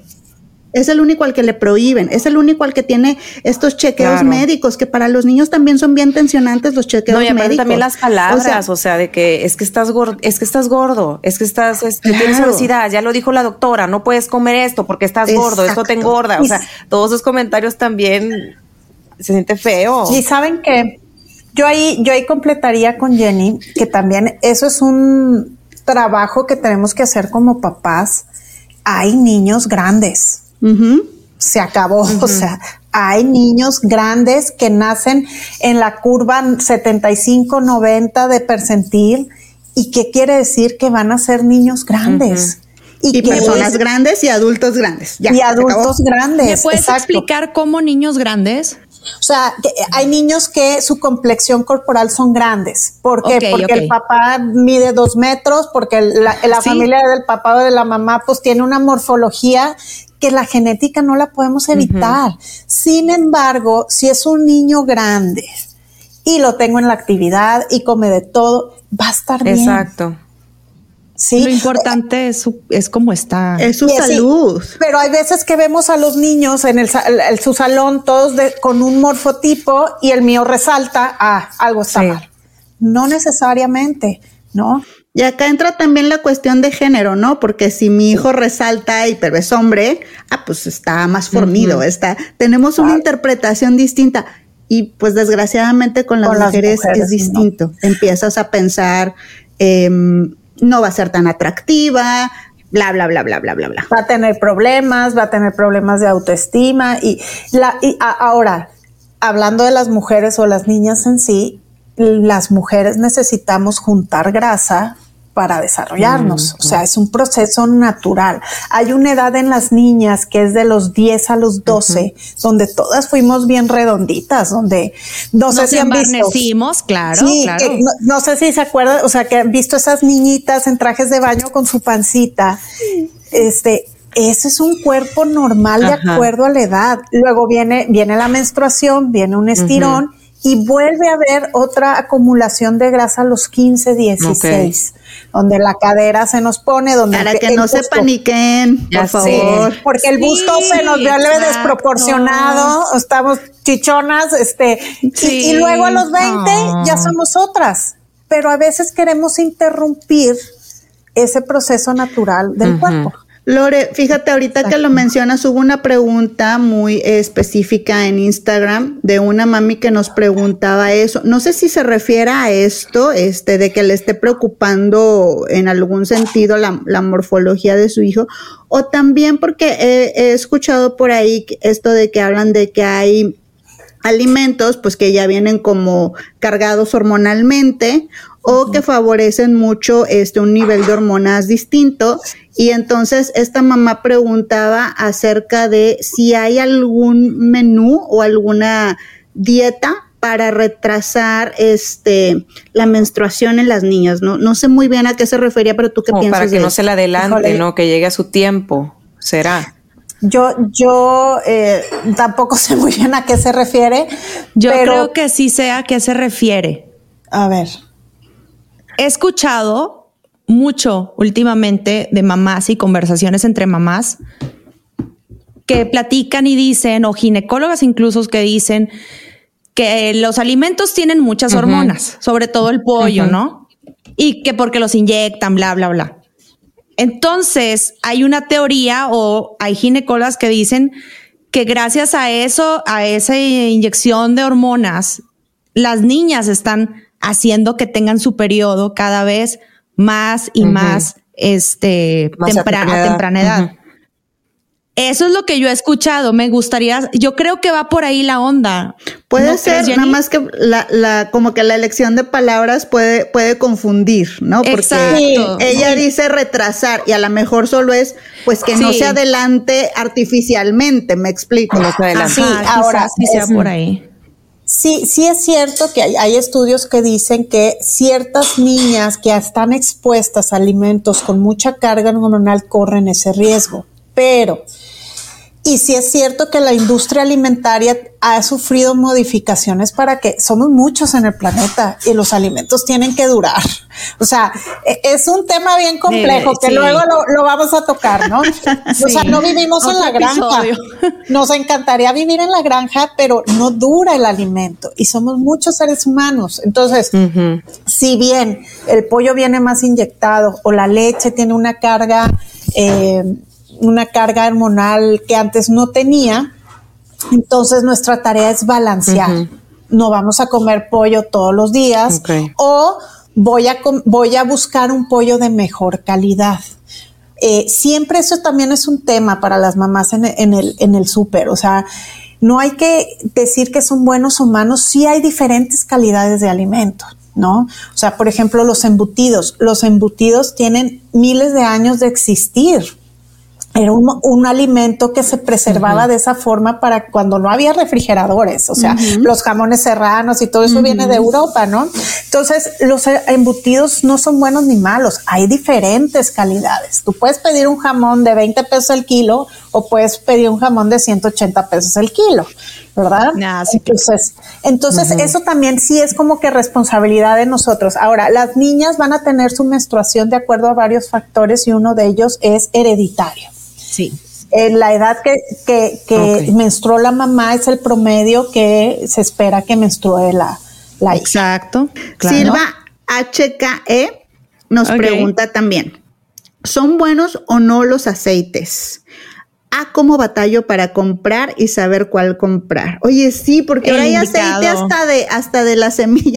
Es el único al que le prohíben, es el único al que tiene estos chequeos Claro. médicos, que para los niños también son bien tensionantes los chequeos No, y aparte médicos. también las O palabras, sea, o sea, de que es que estás gordo, es que estás gordo, es que estás, tienes obesidad, ya lo dijo la doctora, no puedes comer esto porque estás gordo, esto te engorda, o sea, todos esos comentarios también se siente feo. Y saben que yo ahí, yo ahí completaría con Jenny que también eso es un trabajo que tenemos que hacer como papás. Hay niños grandes. Se acabó. O sea, hay niños grandes que nacen en la curva 75, 90 de percentil. ¿Y qué quiere decir? Que van a ser niños grandes. Y, que personas es- grandes y adultos grandes. Ya, y adultos grandes. ¿Me puedes exacto. explicar cómo niños grandes? O sea, que hay niños que su complexión corporal son grandes. ¿Por qué? Porque el papá mide dos metros, porque la, la Sí. familia del papá o de la mamá pues tiene una morfología que la genética no la podemos evitar. Sin embargo, si es un niño grande y lo tengo en la actividad y come de todo, va a estar bien. Exacto. Sí. Lo importante es, su- es cómo está. Es su salud. Pero hay veces que vemos a los niños en el, sa- el- el- su salón todos de- con un morfotipo y el mío resalta, ah, algo está Sí. mal. No necesariamente, ¿no? Y acá entra también la cuestión de género, ¿no? Porque si mi hijo resalta y pero es hombre, ah, pues está más fornido, está, tenemos una interpretación distinta. Y pues desgraciadamente con las, Con las mujeres, es distinto. Empiezas a pensar, em, no va a ser tan atractiva, bla, bla, bla, bla, bla, bla, bla. Va a tener problemas, va a tener problemas de autoestima y, la, y a- ahora, hablando de las mujeres o las niñas en sí, las mujeres necesitamos juntar grasa para desarrollarnos. O sea, es un proceso natural. Hay una edad en las niñas que es de los 10 a los 12, donde todas fuimos bien redonditas, donde no sé Nos si han visto. embarnecimos, claro, Sí, claro. que no, no sé si se acuerdan, o sea, que han visto esas niñitas en trajes de baño con su pancita. Este, ese es un cuerpo normal de acuerdo a la edad. Luego viene, viene la menstruación, viene un estirón y vuelve a haber otra acumulación de grasa a los 15, 16, donde la cadera se nos pone, donde Para el- que no se busto- paniquen, Ya por favor. porque el busto se nos ve desproporcionado, estamos chichonas, este, y- Sí. y, luego a los 20 Ah. ya somos otras. Pero a veces queremos interrumpir ese proceso natural del cuerpo. Lore, fíjate, ahorita que lo mencionas, hubo una pregunta muy específica en Instagram de una mami que nos preguntaba eso. No sé si se refiere a esto, este, de que le esté preocupando en algún sentido la, la morfología de su hijo, o también porque he, he escuchado por ahí esto de que hablan de que hay alimentos pues que ya vienen como cargados hormonalmente o que favorecen mucho este un nivel de hormonas distinto y entonces esta mamá preguntaba acerca de si hay algún menú o alguna dieta para retrasar este la menstruación en las niñas, ¿no? No sé muy bien a qué se refería, pero tú qué Como piensas para que de no eso? se la adelante, Híjole. ¿no? Que llegue a su tiempo. Será. Yo, yo eh, tampoco sé muy bien a qué se refiere. Yo pero, creo que sí sé a qué se refiere. A ver. He escuchado mucho últimamente de mamás y conversaciones entre mamás que platican y dicen, o ginecólogas incluso que dicen que los alimentos tienen muchas hormonas, sobre todo el pollo, ¿no? Y que porque los inyectan, bla, bla, bla. Entonces, hay una teoría o hay ginecólogas que dicen que gracias a eso, a esa inyección de hormonas, las niñas están haciendo que tengan su periodo cada vez más y más este Más a tempra- temprana a edad. temprana edad. Ujú. Eso es lo que yo he escuchado. Me gustaría, yo creo que va por ahí la onda. Puede ¿No ser, crees, nada más que la, la, como que la elección de palabras puede, puede confundir, ¿no? Porque Exacto. ella dice retrasar y a lo mejor solo es, pues que no se adelante artificialmente, me explico. No se adelante. Sí, ahora, sí sea por ahí. Sí, sí es cierto que hay, hay estudios que dicen que ciertas niñas que están expuestas a alimentos con mucha carga hormonal corren ese riesgo, pero y sí es cierto que la industria alimentaria ha sufrido modificaciones para que somos muchos en el planeta y los alimentos tienen que durar. O sea, e- es un tema bien complejo que sí. luego lo, lo vamos a tocar, ¿no? O sea, no vivimos en la granja. episodio. Nos encantaría vivir en la granja, pero no dura el alimento y somos muchos seres humanos. Entonces, si bien el pollo viene más inyectado o la leche tiene una carga, eh, una carga hormonal que antes no tenía, entonces nuestra tarea es balancear. No vamos a comer pollo todos los días o voy a, voy a buscar un pollo de mejor calidad. Eh, siempre eso también es un tema para las mamás en, en el, en el súper. O sea, no hay que decir que son buenos o malos, sí hay diferentes calidades de alimentos, ¿no? O sea, por ejemplo, los embutidos. Los embutidos tienen miles de años de existir. Era un, un alimento que se preservaba de esa forma para cuando no había refrigeradores, o sea, los jamones serranos y todo eso viene de Europa, ¿no? Entonces, los eh, embutidos no son buenos ni malos, hay diferentes calidades. Tú puedes pedir un jamón de 20 pesos el kilo o puedes pedir un jamón de 180 pesos el kilo, ¿verdad? Ah, sí. Entonces, entonces eso también sí es como que responsabilidad de nosotros. Ahora, las niñas van a tener su menstruación de acuerdo a varios factores y uno de ellos es hereditario. Sí. En la edad que, que, que menstruó la mamá es el promedio que se espera que menstrue la, la hija. Exacto. claro. Silva HKE nos pregunta también, ¿son buenos o no los aceites? Ah, ¿cómo batallo para comprar y saber cuál comprar? Oye, sí, porque El ahora hay indicado. aceite hasta de, hasta de la semilla.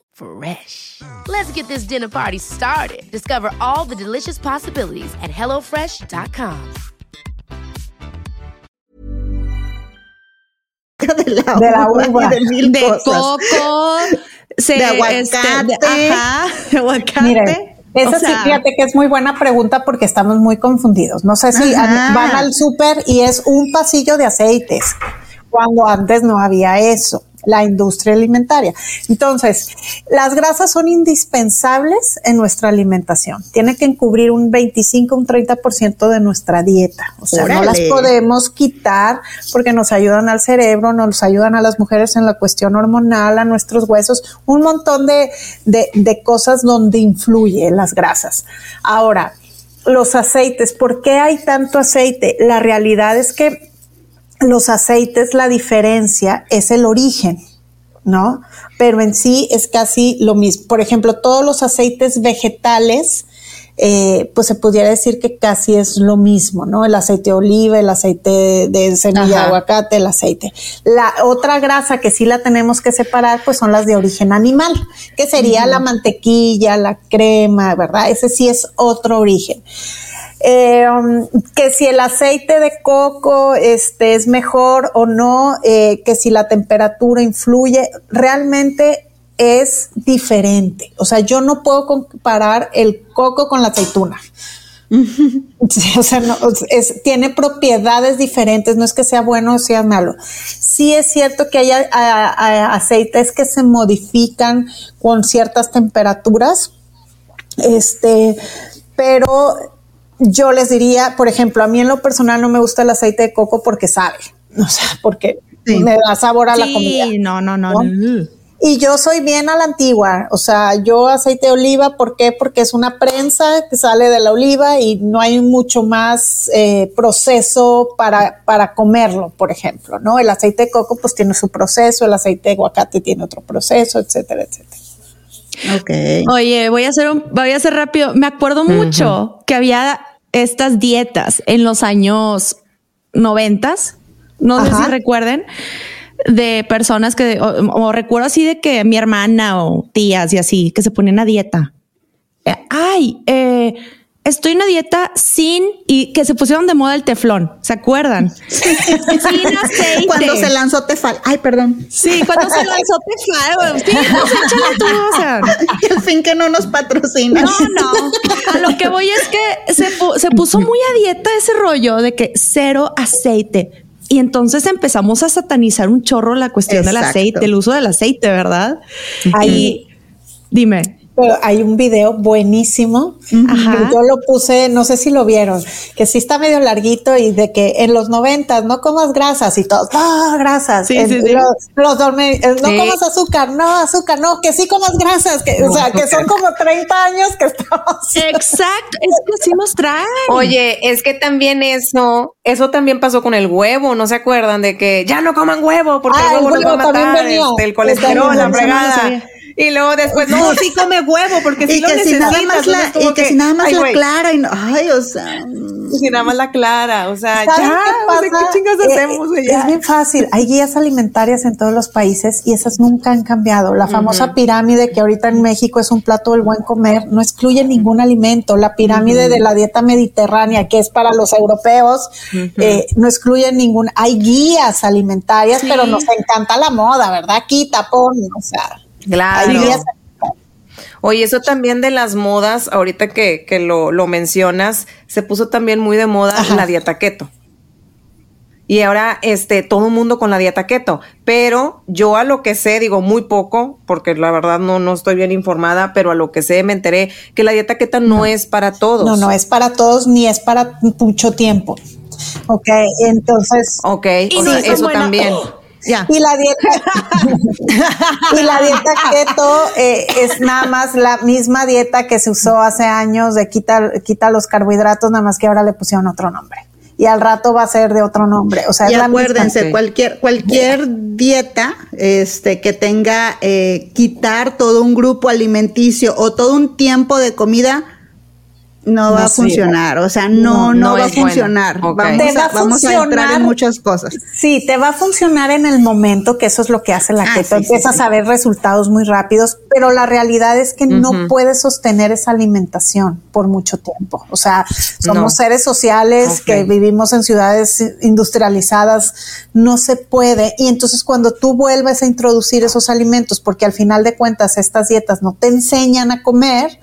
Fresh. Let's get this dinner party started. Discover all the delicious possibilities at hellofresh.com. de la, De la uva, de mil de cosas. coco, se- De aguacate. este, de- ajá, de aguacate. Mire, esa O sea, sí, fíjate que es muy buena pregunta porque estamos muy confundidos. No sé si Ajá. van al súper y es un pasillo de aceites, cuando antes no había eso, la industria alimentaria. Entonces, las grasas son indispensables en nuestra alimentación. Tiene que encubrir un 25, un 30% de nuestra dieta. O sea, no las podemos quitar porque nos ayudan al cerebro, nos ayudan a las mujeres en la cuestión hormonal, a nuestros huesos, un montón de, de, de cosas donde influye las grasas. Ahora, los aceites, ¿por qué hay tanto aceite? La realidad es que los aceites, la diferencia es el origen, ¿no? Pero en sí es casi lo mismo. Por ejemplo, todos los aceites vegetales, eh, pues se pudiera decir que casi es lo mismo, ¿no? El aceite de oliva, el aceite de semilla de Ajá. aguacate, el aceite. La otra grasa que sí la tenemos que separar, pues son las de origen animal, que sería la mantequilla, la crema, ¿verdad? Ese sí es otro origen. Eh, um, que si el aceite de coco este, es mejor o no, eh, que si la temperatura influye, realmente es diferente. O sea, yo no puedo comparar el coco con la aceituna. O sea, no, es- tiene propiedades diferentes, no es que sea bueno o sea malo. Sí es cierto que hay a- a- aceites que se modifican con ciertas temperaturas, este, pero yo les diría, por ejemplo, a mí en lo personal no me gusta el aceite de coco porque sabe, o sea, porque Sí. me da sabor a la sí, comida. no, no, no. ¿no? no. Y yo soy bien a la antigua, o sea, yo aceite de oliva, ¿por qué? Porque es una prensa que sale de la oliva y no hay mucho más eh, proceso para, para comerlo, por ejemplo, ¿no? El aceite de coco pues tiene su proceso, el aceite de aguacate tiene otro proceso, etcétera, etcétera. Ok. Oye, voy a hacer un, voy a hacer rápido. Me acuerdo mucho que había estas dietas en los años noventas. No sé si recuerden de personas que, o, o recuerdo así de que mi hermana o tías y así, que se ponían a dieta. Eh, ay, eh, estoy en una dieta sin y que se pusieron de moda el teflón. ¿Se acuerdan? sin aceite. Cuando se lanzó Tefal. Ay, perdón. Sí, cuando se lanzó Tefal. Sí, pues échale tú, o sea. Y al fin que no nos patrocina. No, no. A lo que voy es que se, pu- se puso muy a dieta ese rollo de que cero aceite. Y entonces empezamos a satanizar un chorro la cuestión del aceite, el uso del aceite, ¿verdad? Ahí- dime. Pero hay un video buenísimo. Ajá. que Yo lo puse, no sé si lo vieron, que sí está medio larguito y de que en los noventas no comas grasas y todos, no, grasas. Sí, En sí, sí. Los, los dorme- eh, no Sí. comas azúcar, no, azúcar, no, que sí comas grasas, que, o sea, que son como 30 años que estamos. Exacto, es que así nos traen. Oye, es que también eso, eso también pasó con el huevo, ¿no se acuerdan de que ya no coman huevo porque Ah, el el huevo los va a huevo matar, venía. este, el Está colesterol, la fregada. Y luego después, no, sí come huevo porque sí y lo que si nada más la, y que, si nada más ay, la clara y no, ay, o sea, y si nada más la clara, o sea, ¿Saben ya, qué o sea, pasa? ¿qué chingas Eh, hacemos, güey? Es bien fácil. Hay guías alimentarias en todos los países y esas nunca han cambiado. La famosa pirámide que ahorita en México es un plato del buen comer no excluye ningún alimento. La pirámide de la dieta mediterránea, que es para los europeos, eh, no excluye ningún. Hay guías alimentarias, pero nos encanta la moda, ¿verdad? Quita, pon, o sea. Claro. Oye, eso también de las modas, ahorita que, que lo, lo mencionas, se puso también muy de moda Ajá. la dieta keto. Y ahora, este, todo el mundo con la dieta keto. Pero yo a lo que sé, digo muy poco, porque la verdad no, no estoy bien informada, pero a lo que sé me enteré que la dieta keto no, es para todos. No, no es para todos ni es para mucho tiempo. Ok, entonces. Ok, Y o sea, eso buena. también. Ya. Y la dieta y la dieta keto eh, es nada más la misma dieta que se usó hace años de quita, quita los carbohidratos, nada más que ahora le pusieron otro nombre. Y al rato va a ser de otro nombre. O sea, y es la acuérdense, misma. cualquier, cualquier dieta este, que tenga eh, quitar todo un grupo alimenticio o todo un tiempo de comida, no, va a funcionar, o sea, no, no, va a funcionar. Vamos, va a, vamos a entrar en muchas cosas. Sí, te va a funcionar en el momento, que eso es lo que hace la ah, keto. Empiezas a ver resultados muy rápidos, pero la realidad es que no puedes sostener esa alimentación por mucho tiempo. O sea, somos seres sociales que vivimos en ciudades industrializadas, no se puede. Y entonces cuando tú vuelves a introducir esos alimentos, porque al final de cuentas estas dietas no te enseñan a comer,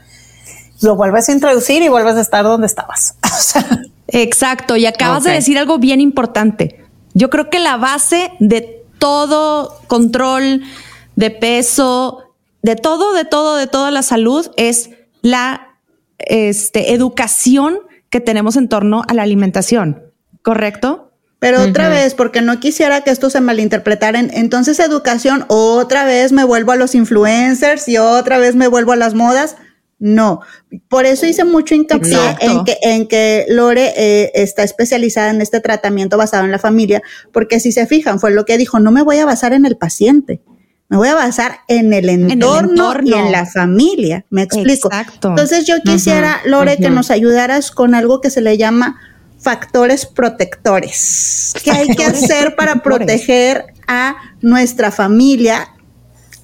lo vuelves a introducir y vuelves a estar donde estabas. Exacto, y acabas de decir algo bien importante. Yo creo que la base de todo control de peso, de todo, de todo, de toda la salud es la este, educación que tenemos en torno a la alimentación, ¿correcto? Pero otra vez, porque no quisiera que esto se malinterpretara, entonces educación, otra vez me vuelvo a los influencers y otra vez me vuelvo a las modas. No, por eso hice mucho hincapié en que, en que Lore eh, está especializada en este tratamiento basado en la familia, porque si se fijan, fue lo que dijo, no me voy a basar en el paciente, me voy a basar en el entorno, y en la familia, me explico. Entonces yo quisiera, Lore, que nos ayudaras con algo que se le llama factores protectores. ¿Qué hay que hacer para proteger a nuestra familia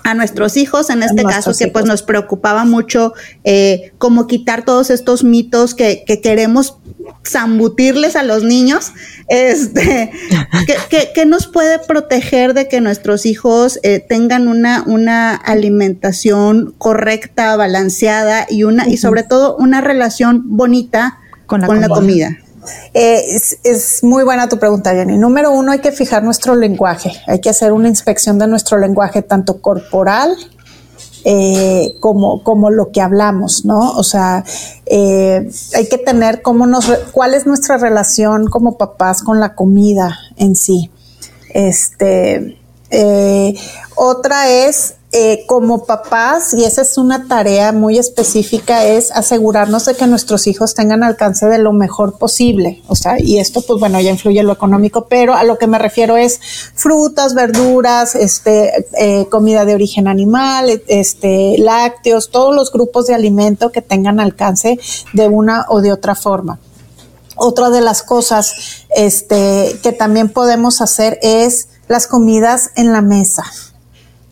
a nuestros hijos, en este caso, que pues nos preocupaba mucho eh, como quitar todos estos mitos que, que queremos zambutirles a los niños, este, que, nos puede proteger de que nuestros hijos eh, tengan una, una alimentación correcta, balanceada y una, y sobre todo una relación bonita con la, con la comida. Eh, es, muy buena tu pregunta, Jenny. Número uno, hay que fijar nuestro lenguaje. Hay que hacer una inspección de nuestro lenguaje, tanto corporal eh, como, como lo que hablamos, ¿no? O sea, eh, hay que tener cómo nos, cuál es nuestra relación como papás con la comida en sí. Este, otra es eh, como papás, y esa es una tarea muy específica, es asegurarnos de que nuestros hijos tengan alcance de lo mejor posible. O sea, y esto, pues bueno, ya influye en lo económico, pero a lo que me refiero es frutas, verduras, este, eh, comida de origen animal, este, lácteos, todos los grupos de alimento que tengan alcance de una o de otra forma. Otra de las cosas este, que también podemos hacer es las comidas en la mesa.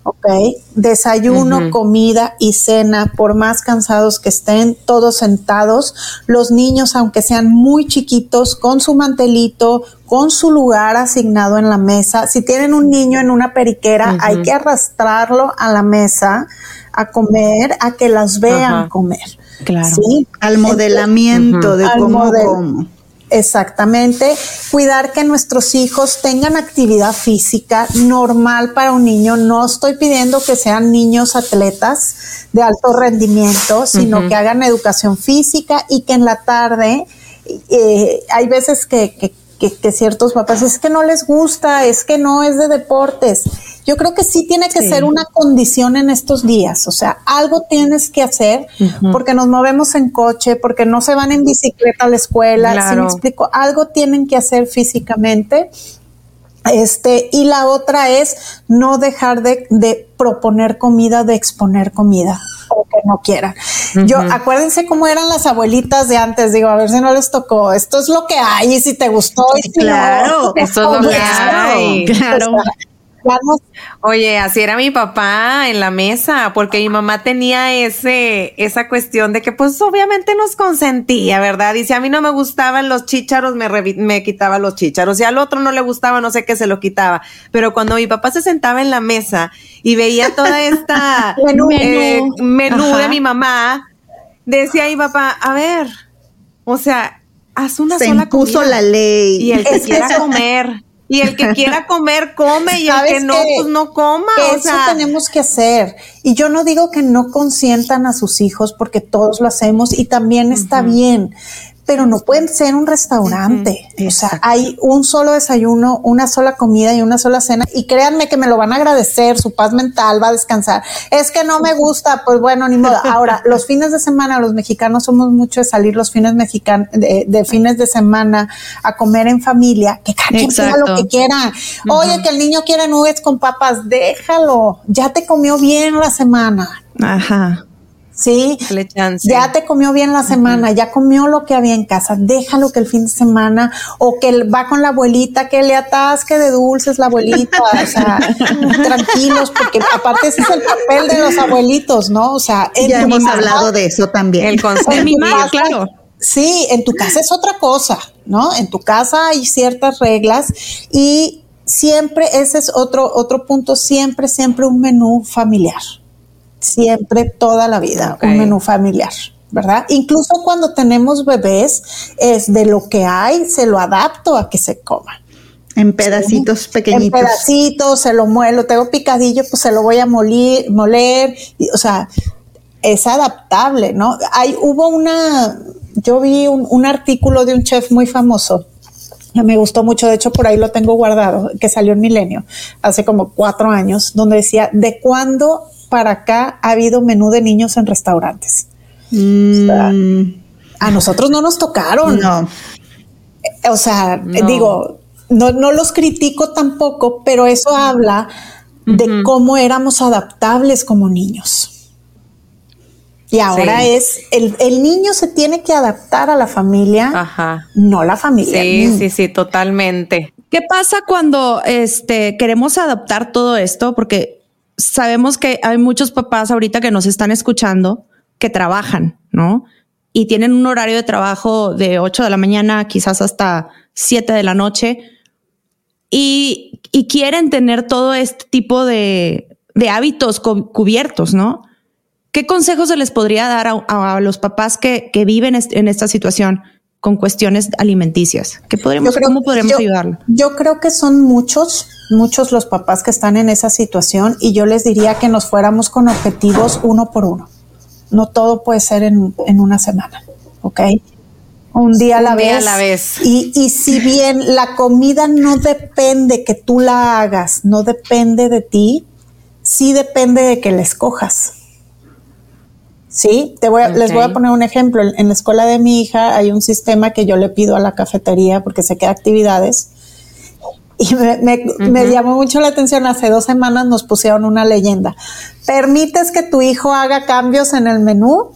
¿Ok? Desayuno, comida y cena, por más cansados que estén, todos sentados. Los niños, aunque sean muy chiquitos, con su mantelito, con su lugar asignado en la mesa. Si tienen un niño en una periquera, hay que arrastrarlo a la mesa a comer, a que las vean comer. Claro. Al modelamiento de cómo, cómo. Exactamente. Cuidar que nuestros hijos tengan actividad física normal para un niño. No estoy pidiendo que sean niños atletas de alto rendimiento, sino que hagan educación física y que en la tarde eh, hay veces que, que, que, ciertos papás es que no les gusta, es que no es de deportes. Yo creo que sí tiene que ser una condición en estos días, o sea, algo tienes que hacer porque nos movemos en coche, porque no se van en bicicleta a la escuela, si me explico, algo tienen que hacer físicamente. Este, y la otra es no dejar de, de, proponer comida, de exponer comida, o que no quieran. Yo, acuérdense cómo eran las abuelitas de antes, digo, a ver si no les tocó, esto es lo que hay, y si te gustó, y si claro, esto es lo que hay, claro. Oye, así era mi papá en la mesa, porque mi mamá tenía ese, esa cuestión de que pues obviamente nos consentía, ¿verdad? Y si a mí no me gustaban los chícharos, me, me quitaba los chícharos. Si al otro no le gustaba, no sé qué se lo quitaba. Pero cuando mi papá se sentaba en la mesa y veía toda esta menú, eh, menú de mi mamá, decía mi papá, a ver, o sea, haz una se sola impuso la ley. Y el que quiera comer y el que quiera comer, come, y el que no, pues no coma. Eso tenemos que hacer. Y yo no digo que no consientan a sus hijos, porque todos lo hacemos y también está bien pero no pueden ser un restaurante. o sea, hay un solo desayuno, una sola comida y una sola cena. Y créanme que me lo van a agradecer, su paz mental va a descansar. Es que no me gusta, pues bueno, ni modo. Ahora, los fines de semana, los mexicanos somos mucho de salir los fines mexicanos, de, fines de semana a comer en familia, que cada quien quiera lo que quiera. Oye, que el niño quiere nubes con papas, déjalo. Ya te comió bien la semana. Ajá. Sí, Dale chance. ya te comió bien la semana, ya comió lo que había en casa, déjalo que el fin de semana o que va con la abuelita, que le atasque de dulces la abuelita, o sea, tranquilos, porque aparte ese es el papel de los abuelitos, ¿no? O sea, en Ya hemos hablado de eso también. El en tu consentir. casa- claro. Sí, en tu casa es otra cosa, ¿no? En tu casa hay ciertas reglas y siempre, ese es otro, otro punto, siempre, siempre un menú familiar. Siempre, toda la vida, un menú familiar, ¿verdad? Incluso cuando tenemos bebés, es de lo que hay, se lo adapto a que se coma. En pedacitos En pequeñitos. pedacitos, se lo muelo, tengo picadillo, pues se lo voy a molir, moler, y, o sea, es adaptable, ¿no? Hay, hubo una, yo vi un, un artículo de un chef muy famoso, que me gustó mucho, de hecho por ahí lo tengo guardado, que salió en Milenio, hace como cuatro años, donde decía, ¿de cuándo para acá ha habido menú de niños en restaurantes? Mm, A nosotros no nos tocaron. no. O sea, No. digo, no, no los critico tampoco, pero eso habla de cómo éramos adaptables como niños. Y ahora Sí. es, el, el niño se tiene que adaptar a la familia, Ajá. no la familia. Sí, niño. sí, sí, totalmente. ¿Qué pasa cuando este, queremos adaptar todo esto? Porque sabemos que hay muchos papás ahorita que nos están escuchando que trabajan, ¿no? Y tienen un horario de trabajo de 8 de la mañana, quizás hasta 7 de la noche, y, quieren tener todo este tipo de, hábitos cu- cubiertos, ¿no? ¿Qué consejos se les podría dar a, los papás que, viven en esta situación con cuestiones alimenticias? ¿Qué creo- ¿Cómo podríamos yo- ayudarlo? Yo creo que son muchos, muchos los papás que están en esa situación y yo les diría que nos fuéramos con objetivos uno por uno. No todo puede ser en, en una semana, ¿ok? Un día a la Un vez. día a la vez. Y, y si bien la comida no depende que tú la hagas, no depende de ti, sí depende de que la escojas. Sí, te voy a- les voy a poner un ejemplo. En la escuela de mi hija hay un sistema que yo le pido a la cafetería porque se queda actividades. Y me, me- me llamó mucho la atención. Hace dos semanas nos pusieron una leyenda. ¿Permites que tu hijo haga cambios en el menú?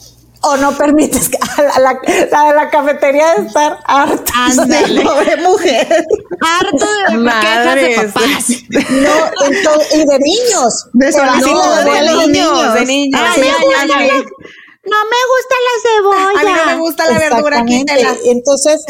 ¿O no permites que la, la- la de la cafetería de estar harta? Ándale. Pobre mujer. Harto de quejas de papás. No, ento- y de niños. De lo de dejan los niños, de niños. Lo ay, dejan. ay, ay. No me gusta la cebolla. A mí no me gusta la verdura, quítela. Entonces,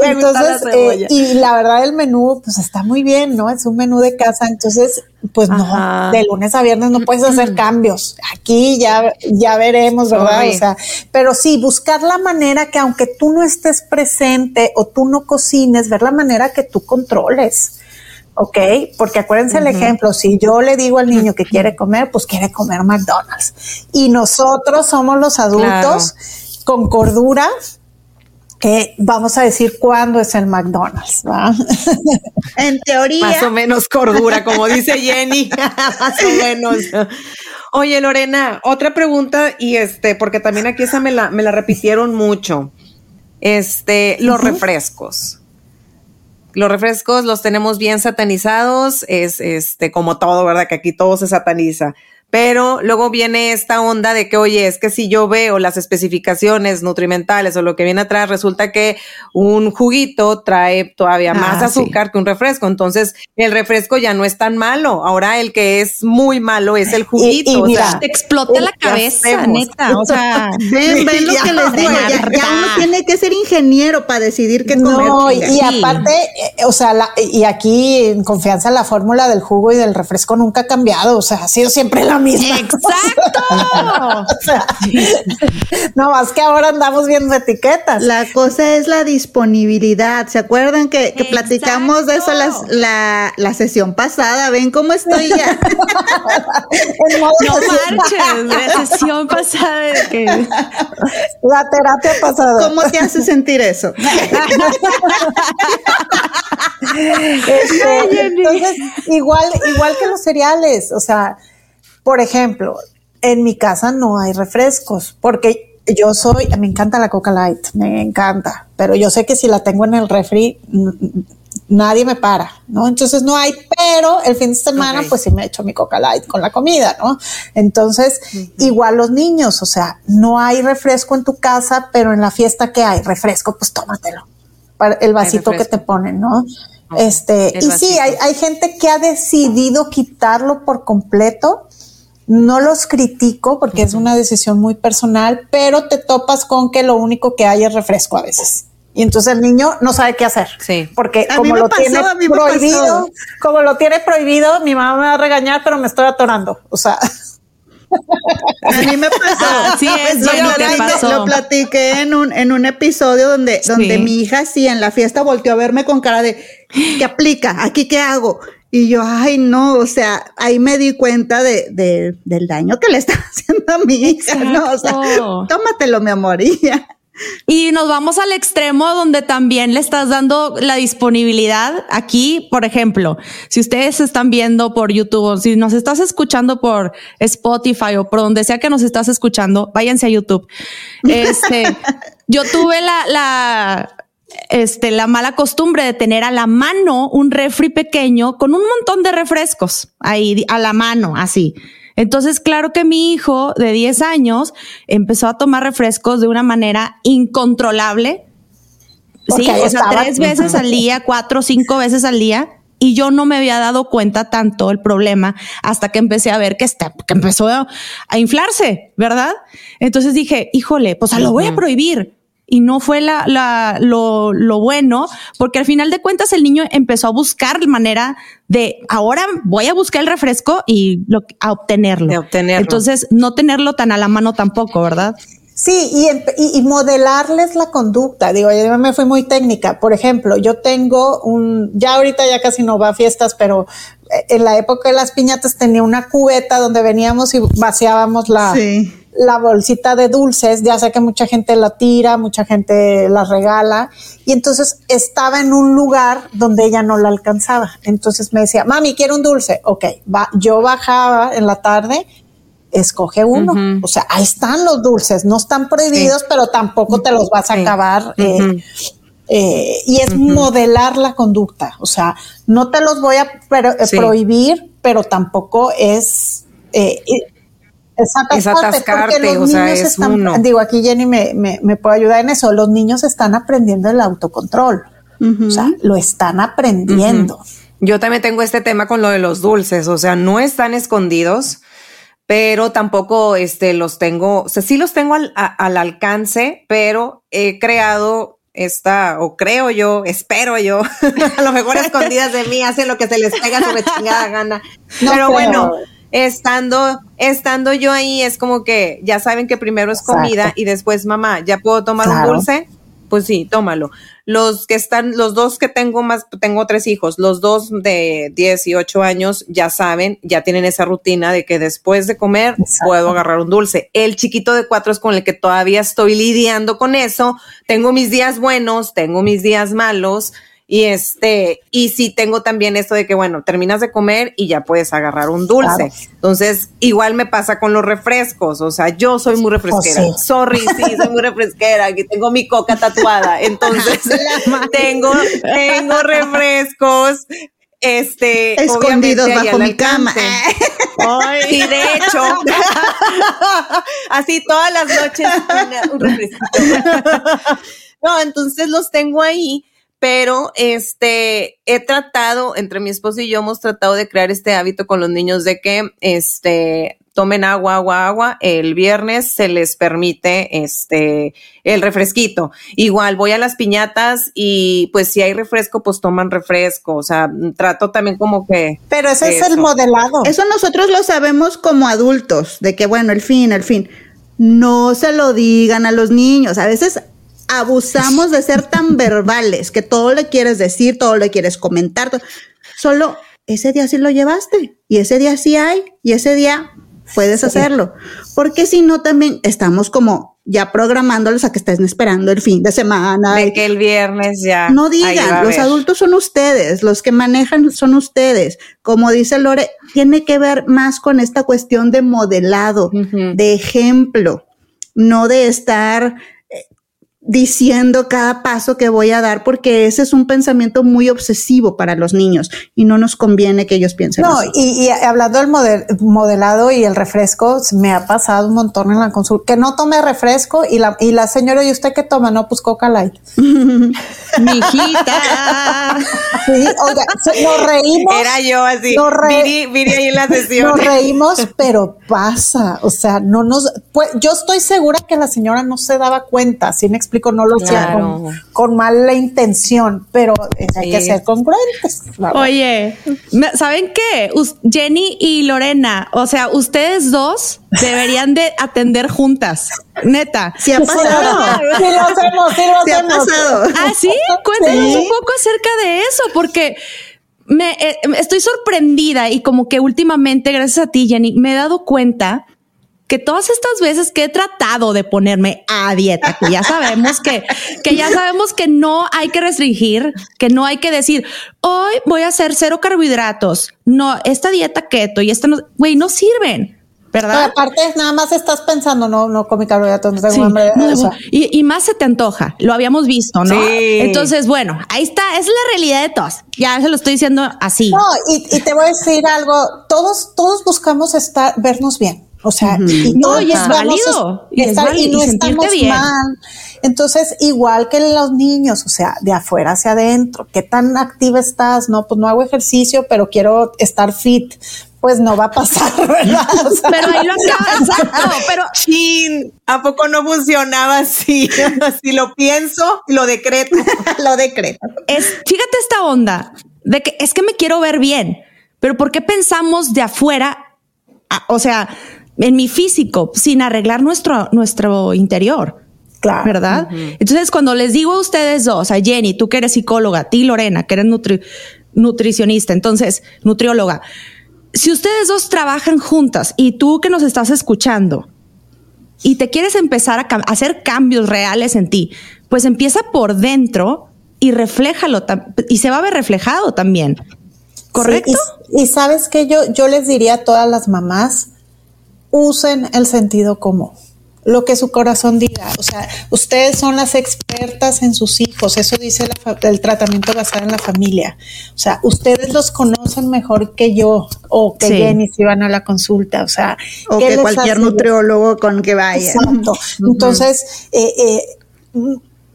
la entonces cebolla. eh, y la verdad el menú pues está muy bien, ¿no? Es un menú de casa, entonces pues Ajá. no, de lunes a viernes no puedes hacer cambios. Aquí ya ya veremos, ¿verdad? O sea, pero sí buscar la manera que aunque tú no estés presente o tú no cocines, ver la manera que tú controles. ¿ok? Porque acuérdense el ejemplo, si yo le digo al niño que quiere comer, pues quiere comer McDonald's. Y nosotros somos los adultos con cordura que vamos a decir cuándo es el McDonald's, ¿va? En teoría. Más o menos cordura, como dice Jenny. Más o menos. Oye, Lorena, otra pregunta, y este, porque también aquí esa me la, me la repitieron mucho. Este, los refrescos. Los refrescos los tenemos bien satanizados, es este, como todo, ¿verdad? Que aquí todo se sataniza. Pero luego viene esta onda de que, oye, es que si yo veo las especificaciones nutrimentales o lo que viene atrás, resulta que un juguito trae todavía más Ah, sí. azúcar que un refresco. Entonces, el refresco ya no es tan malo. Ahora el que es muy malo es el juguito. y o mira, sea, Te explota la ¿qué cabeza, hacemos? neta. O sea, Ven, ven lo Ya, que les digo. Ya, uno tiene que ser ingeniero para decidir qué comer. No, y, y Sí. aparte, eh, o sea, la- y aquí en confianza la fórmula del jugo y del refresco nunca ha cambiado, o sea, ha sido siempre la misma. exacto. O sea, no más que ahora andamos viendo etiquetas. La cosa es la disponibilidad. ¿Se acuerdan que, que platicamos de eso las- la, la sesión pasada? ¿Ven cómo estoy ya? En modo No sesión. marches, la sesión pasada de que La terapia pasada. ¿Cómo te hace sentir eso? Este, entonces, igual, igual que los cereales, o sea, por ejemplo, en mi casa no hay refrescos, porque yo soy, me encanta la Coca Light, me encanta, pero yo sé que si la tengo en el refri, nadie me para, ¿no? Entonces no hay, pero el fin de semana pues sí me echo mi Coca Light con la comida, ¿no? Entonces, igual los niños, o sea, no hay refresco en tu casa, pero en la fiesta que hay refresco, pues tómatelo. Para el vasito que te ponen, ¿no? Este, y sí, hay, hay gente que ha decidido quitarlo por completo. No los critico porque es una decisión muy personal, pero te topas con que lo único que hay es refresco a veces. Y entonces el niño no sabe qué hacer. Sí. Porque A mí como me lo pasó, tiene a mí me prohibido, pasó. como lo tiene prohibido, mi mamá me va a regañar, pero me estoy atorando. O sea, A mí me pasó. Así es, lo, te platiqué- pasó. lo platiqué en un, en un episodio donde, donde mi hija sí en la fiesta volteó a verme con cara de ¿qué aplica? ¿Aquí qué hago? Y yo, ay, no, o sea, ahí me di cuenta de, de- del daño que le está haciendo a mi hija, ¿no? O sea, tómatelo, mi amor, y ya. Y nos vamos al extremo donde también le estás dando la disponibilidad. Aquí, por ejemplo, si ustedes están viendo por YouTube, o si nos estás escuchando por Spotify o por donde sea que nos estás escuchando, váyanse a YouTube. Este, yo tuve la, la, este, la mala costumbre de tener a la mano un refri pequeño con un montón de refrescos ahí a la mano, así. Entonces, claro que mi hijo de 10 años empezó a tomar refrescos de una manera incontrolable. Porque Sí, o sea, estaba. tres veces al día, cuatro, cinco veces al día. Y yo no me había dado cuenta tanto el problema hasta que empecé a ver que, está, que empezó a, inflarse, ¿verdad? Entonces dije, híjole, pues lo voy a prohibir. Y no fue la, la, lo, lo bueno, porque al final de cuentas el niño empezó a buscar manera de ahora voy a buscar el refresco y lo, a obtenerlo. De obtenerlo. Entonces, no tenerlo tan a la mano tampoco, ¿verdad? Sí, y, empe- y, y modelarles la conducta. Digo, yo me fui muy técnica. Por ejemplo, yo tengo un, ya ahorita ya casi no va a fiestas, pero eh, en la época de las piñatas tenía una cubeta donde veníamos y vaciábamos la, Sí. La bolsita de dulces. Ya sé que mucha gente la tira, mucha gente la regala. Y entonces estaba en un lugar donde ella no la alcanzaba. Entonces me decía, mami, quiero un dulce. Ok, va, yo bajaba en la tarde escoge uno. O sea, ahí están los dulces, no están prohibidos, pero tampoco te los vas a Sí. acabar. eh, eh, y es modelar la conducta. O sea, no te los voy a pero- eh, Sí. prohibir, pero tampoco es... eh, es atascarte, atascarte, porque los o sea, niños es están, uno. digo, aquí Jenny me, me, me puede ayudar en eso, los niños están aprendiendo el autocontrol, o sea, lo están aprendiendo. Yo también tengo este tema con lo de los dulces, o sea, no están escondidos, pero tampoco este, los tengo, o sea, sí los tengo al, a- al alcance, pero he creado esta, o creo yo, espero yo, a lo mejor escondidas de mí, hacen lo que se les pega su chingada gana. No pero creo. bueno, estando, estando yo ahí, es como que ya saben que primero es comida y después, mamá, ¿ya puedo tomar Claro. un dulce? Pues sí, tómalo. Los que están, los dos que tengo más, tengo tres hijos, los dos de 18 años ya saben, ya tienen esa rutina de que después de comer Exacto. puedo agarrar un dulce. El chiquito de cuatro es con el que todavía estoy lidiando con eso. Tengo mis días buenos, tengo mis días malos. Y este, y sí tengo también esto de que, bueno, terminas de comer y ya puedes agarrar un dulce. Claro. Entonces, igual me pasa con los refrescos. O sea, yo soy muy refresquera. Oh, sí. Sorry, sí, soy muy refresquera. Aquí tengo mi coca tatuada. Entonces, tengo, tengo refrescos. Este, Escondidos bajo mi cama. Sí, de hecho. Así todas las noches una- un refresquito. No, entonces los tengo ahí, pero este he tratado, entre mi esposo y yo hemos tratado de crear este hábito con los niños de que este tomen agua, agua, agua. El viernes se les permite este el refresquito. Igual voy a las piñatas y pues si hay refresco, pues toman refresco. O sea, trato también como que Pero ese es el modelado. Eso nosotros lo sabemos como adultos, de que bueno, el fin, el fin. No se lo digan a los niños. A veces abusamos de ser tan verbales que todo le quieres decir, todo le quieres comentar. Solo ese día sí lo llevaste y ese día sí hay y ese día puedes hacerlo. Porque si no, también estamos como ya programándolos a que estén esperando el fin de semana. de que el viernes ya. No digan, los adultos son ustedes, los que manejan son ustedes. Como dice Lore, tiene que ver más con esta cuestión de modelado, de ejemplo, no de estar diciendo cada paso que voy a dar, porque ese es un pensamiento muy obsesivo para los niños y no nos conviene que ellos piensen No, así. y, y hablando del model- modelado y el refresco, me ha pasado un montón en la consulta. Que no tome refresco y la, y la señora, ¿y usted qué toma? No, pues Coca Light. Mijita. Sí, oiga, nos reímos. Era yo así, Nos re- Viri, Viri ahí en la sesión. Nos reímos, pero pasa. O sea, no nos. Pues, yo estoy segura que la señora no se daba cuenta. Si me explico, no lo hacía Claro. con, con mala intención, pero eh, hay que ser congruentes. Oye, ¿saben qué? Jenny y Lorena, o sea, ustedes dos deberían de atender juntas, neta. Sí ha pasado. Sí lo hacemos, sí lo Sí ha hacemos. pasado. Ah, sí, cuéntanos Sí. un poco acerca de eso, porque me eh, estoy sorprendida y como que últimamente, gracias a ti, Jenny, me he dado cuenta que todas estas veces que he tratado de ponerme a dieta, que ya sabemos que, que ya sabemos que no hay que restringir, que no hay que decir, hoy voy a hacer cero carbohidratos. No, esta dieta keto y esta no, güey, no sirven, ¿verdad? aparte, nada más estás pensando, no, no comí carbohidratos, no tengo Sí, hambre. no, o sea, y, y más se te antoja, lo habíamos visto, ¿no? Sí. Entonces, bueno, ahí está, es la realidad de todos. Ya se lo estoy diciendo así. No, y, y te voy a decir algo, todos, todos buscamos estar, vernos bien. O sea, y No, y es válido, y es estar- y no y estamos bien. mal. Entonces, igual que los niños, o sea, de afuera hacia adentro, ¿qué tan activa estás? No, pues no hago ejercicio, pero quiero estar fit. Pues no va a pasar, ¿verdad? O sea, Pero ahí lo acaba, exacto, pero Chin, ¿a poco no funcionaba así? Si lo pienso, lo decreto. Lo decreto. es, fíjate esta onda de que es que me quiero ver bien, pero ¿por qué pensamos de afuera? a- o sea, en mi físico, sin arreglar nuestro, nuestro interior. Claro. ¿Verdad? Entonces, cuando les digo a ustedes dos, a Jenny, tú que eres psicóloga, a ti Lorena, que eres nutri- nutricionista, entonces, nutrióloga, si ustedes dos trabajan juntas y tú que nos estás escuchando y te quieres empezar a, cam- hacer cambios reales en ti, pues empieza por dentro y refléjalo y se va a ver reflejado también. ¿Correcto? Sí, y, y sabes que yo, yo les diría a todas las mamás, usen el sentido común. Lo que su corazón diga. O sea, ustedes son las expertas en sus hijos. Eso dice la el tratamiento basado en la familia. O sea, ustedes los conocen mejor que yo o que Sí. Jenny si van a la consulta. O sea, O ¿qué que cualquier nutriólogo con que vaya. Exacto. Entonces, eh, eh,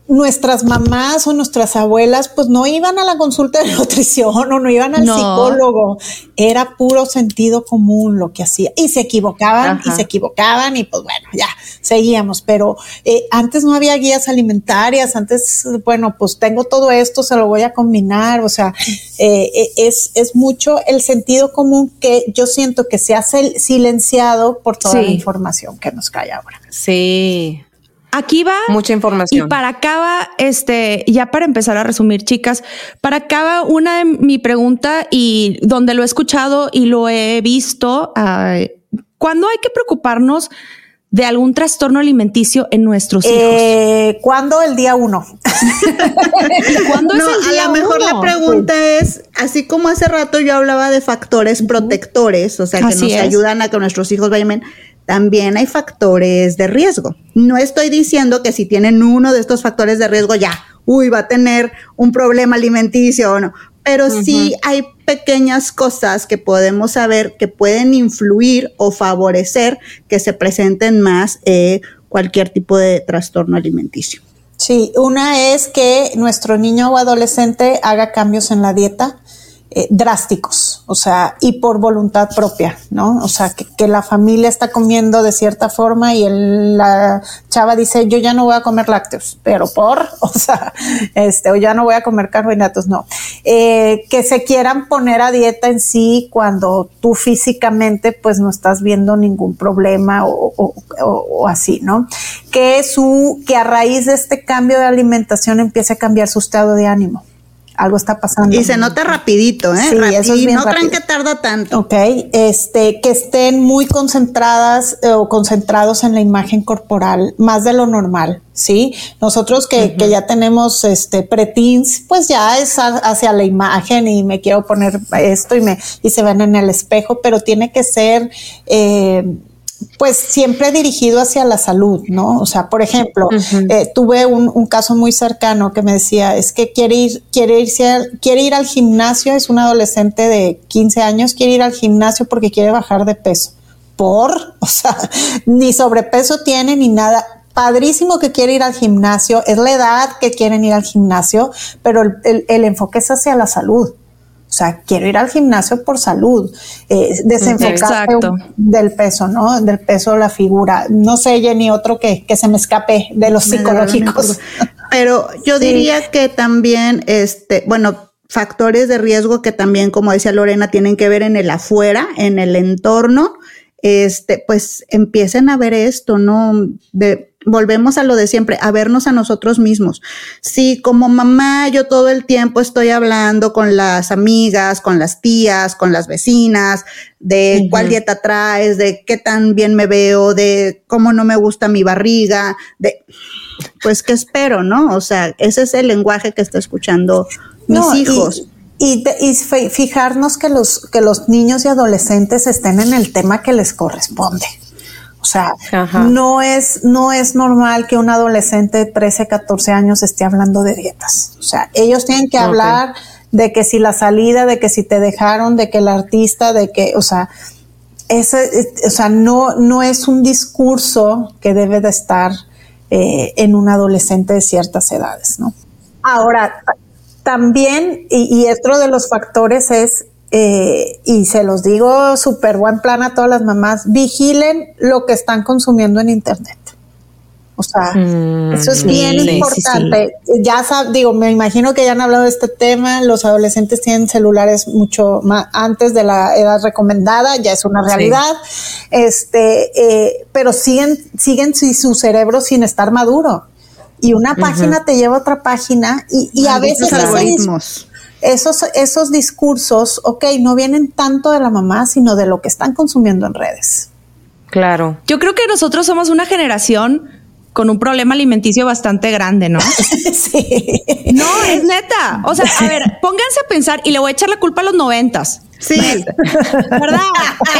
nuestras mamás o nuestras abuelas, pues no iban a la consulta de nutrición o no iban al No. psicólogo. Era puro sentido común lo que hacía. Y se equivocaban y se equivocaban y pues bueno, ya seguíamos. Pero eh, antes no había guías alimentarias. Antes, bueno, pues tengo todo esto, se lo voy a combinar. O sea, eh, eh, es, es mucho el sentido común que yo siento que se ha sil- silenciado por toda Sí. la información que nos cae ahora. Sí. Aquí va Mucha información. Y para acá va, este, ya para empezar a resumir, chicas, para acá va una de mi pregunta y donde lo he escuchado y lo he visto. ay, ¿Cuándo hay que preocuparnos de algún trastorno alimenticio en nuestros hijos? Eh, ¿Cuándo? El día uno. ¿Y cuándo No, es el a lo mejor uno? la pregunta es, así como hace rato yo hablaba de factores protectores, o sea, que Así nos es. ayudan a que nuestros hijos vayan bien, también hay factores de riesgo. No estoy diciendo que si tienen uno de estos factores de riesgo ya, uy, va a tener un problema alimenticio o no, pero sí hay pequeñas cosas que podemos saber que pueden influir o favorecer que se presenten más eh, cualquier tipo de trastorno alimenticio. Sí, una es que nuestro niño o adolescente haga cambios en la dieta eh, drásticos, o sea, y por voluntad propia, ¿no? O sea, que, la familia está comiendo de cierta forma y el- la chava dice, yo ya no voy a comer lácteos, pero por, o sea, este, o ya no voy a comer carbohidratos, no. Eh, que se quieran poner a dieta en sí cuando tú físicamente pues no estás viendo ningún problema o- o así, ¿no? Que su, que a raíz de este cambio de alimentación empiece a cambiar su estado de ánimo. Algo está pasando. Y se nota rapidito, ¿eh? Sí, eso es Rapidito. bien no crean rápido. que tarda tanto. Ok, este, que estén muy concentradas eh, o concentrados en la imagen corporal, más de lo normal, ¿sí? Nosotros que, que ya tenemos este preteens, pues ya es a- hacia la imagen y me quiero poner esto y me, y se ven en el espejo, pero tiene que ser, eh, pues siempre dirigido hacia la salud, ¿no? O sea, por ejemplo, eh, tuve un, un, caso muy cercano que me decía, es que quiere ir, quiere irse, quiere ir al gimnasio, es un adolescente de 15 años, quiere ir al gimnasio porque quiere bajar de peso. Por, o sea, ni sobrepeso tiene ni nada. Padrísimo que quiere ir al gimnasio, es la edad que quieren ir al gimnasio, pero el, el enfoque es hacia la salud. O sea, quiero ir al gimnasio por salud, eh, desenfocarse del peso, ¿no? Del peso de la figura. No sé, Jenny, otro que, que se me escape de los psicológicos. Pero yo diría que también, este, bueno, factores de riesgo que también, como decía Lorena, tienen que ver en el afuera, en el entorno, este, pues empiecen a ver esto, ¿no? De, volvemos a lo de siempre, a vernos a nosotros mismos. Si como mamá yo todo el tiempo estoy hablando con las amigas, con las tías, con las vecinas, de cuál dieta traes, de qué tan bien me veo, de cómo no me gusta mi barriga, de pues qué espero, ¿no? O sea, ese es el lenguaje que está escuchando mis hijos. Y, y, fijarnos que los, que los niños y adolescentes estén en el tema que les corresponde. O sea, no es, no es normal que un adolescente de 13, 14 años esté hablando de dietas. O sea, ellos tienen que hablar de que si la salida, de que si te dejaron, de que el artista, de que, o sea, ese, o sea, no, no es un discurso que debe de estar eh, en un adolescente de ciertas edades, ¿no? Ahora, también, y, y otro de los factores es eh, y se los digo súper buen plan a todas las mamás, vigilen lo que están consumiendo en Internet. O sea, mm, eso es bien importante. Ya digo, me imagino que ya han hablado de este tema. Los adolescentes tienen celulares mucho más antes de la edad recomendada, ya es una realidad. Este, eh, pero siguen, siguen su cerebro sin estar maduro. Y una página te lleva a otra página y, y a veces algoritmos esos, esos discursos, ok, no vienen tanto de la mamá, sino de lo que están consumiendo en redes. Claro. Yo creo que nosotros somos una generación con un problema alimenticio bastante grande, ¿no? sí. No, es neta. O sea, a ver, pónganse a pensar y le voy a echar la culpa a los noventas. Sí. ¿Verdad?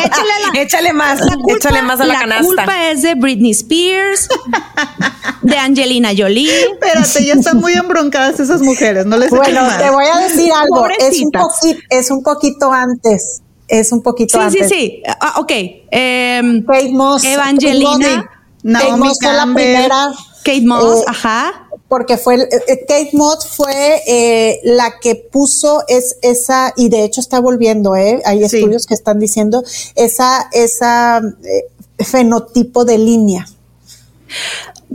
Échale, échale más, échale más a la, canasta. La culpa es de Britney Spears, de Angelina Jolie. Espérate, ya están muy embroncadas esas mujeres, no les Bueno, te voy a decir algo, es un, poquito, es un poquito antes, es un poquito antes. Sí, sí, sí, ah, ok. Eh, Moss. Evangelina. Kate Moss fue la primera. Kate Moss, eh, ajá porque fue eh, Kate Moss fue eh, la que puso es esa y de hecho está volviendo, eh, hay estudios que están diciendo esa esa eh, fenotipo de línea.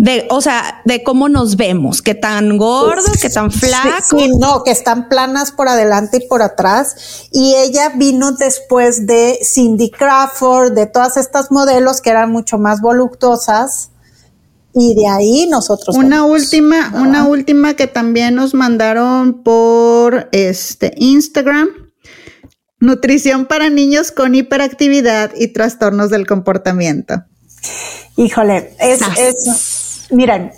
De, o sea, de cómo nos vemos, qué tan gordos, qué tan flacos. Sí, no, que están planas por adelante y por atrás. Y ella vino después de Cindy Crawford, de todas estas modelos que eran mucho más voluptuosas y de ahí nosotros. Una última, una última que también nos mandaron por este Instagram. Nutrición para niños con hiperactividad y trastornos del comportamiento. Híjole, es, es miren,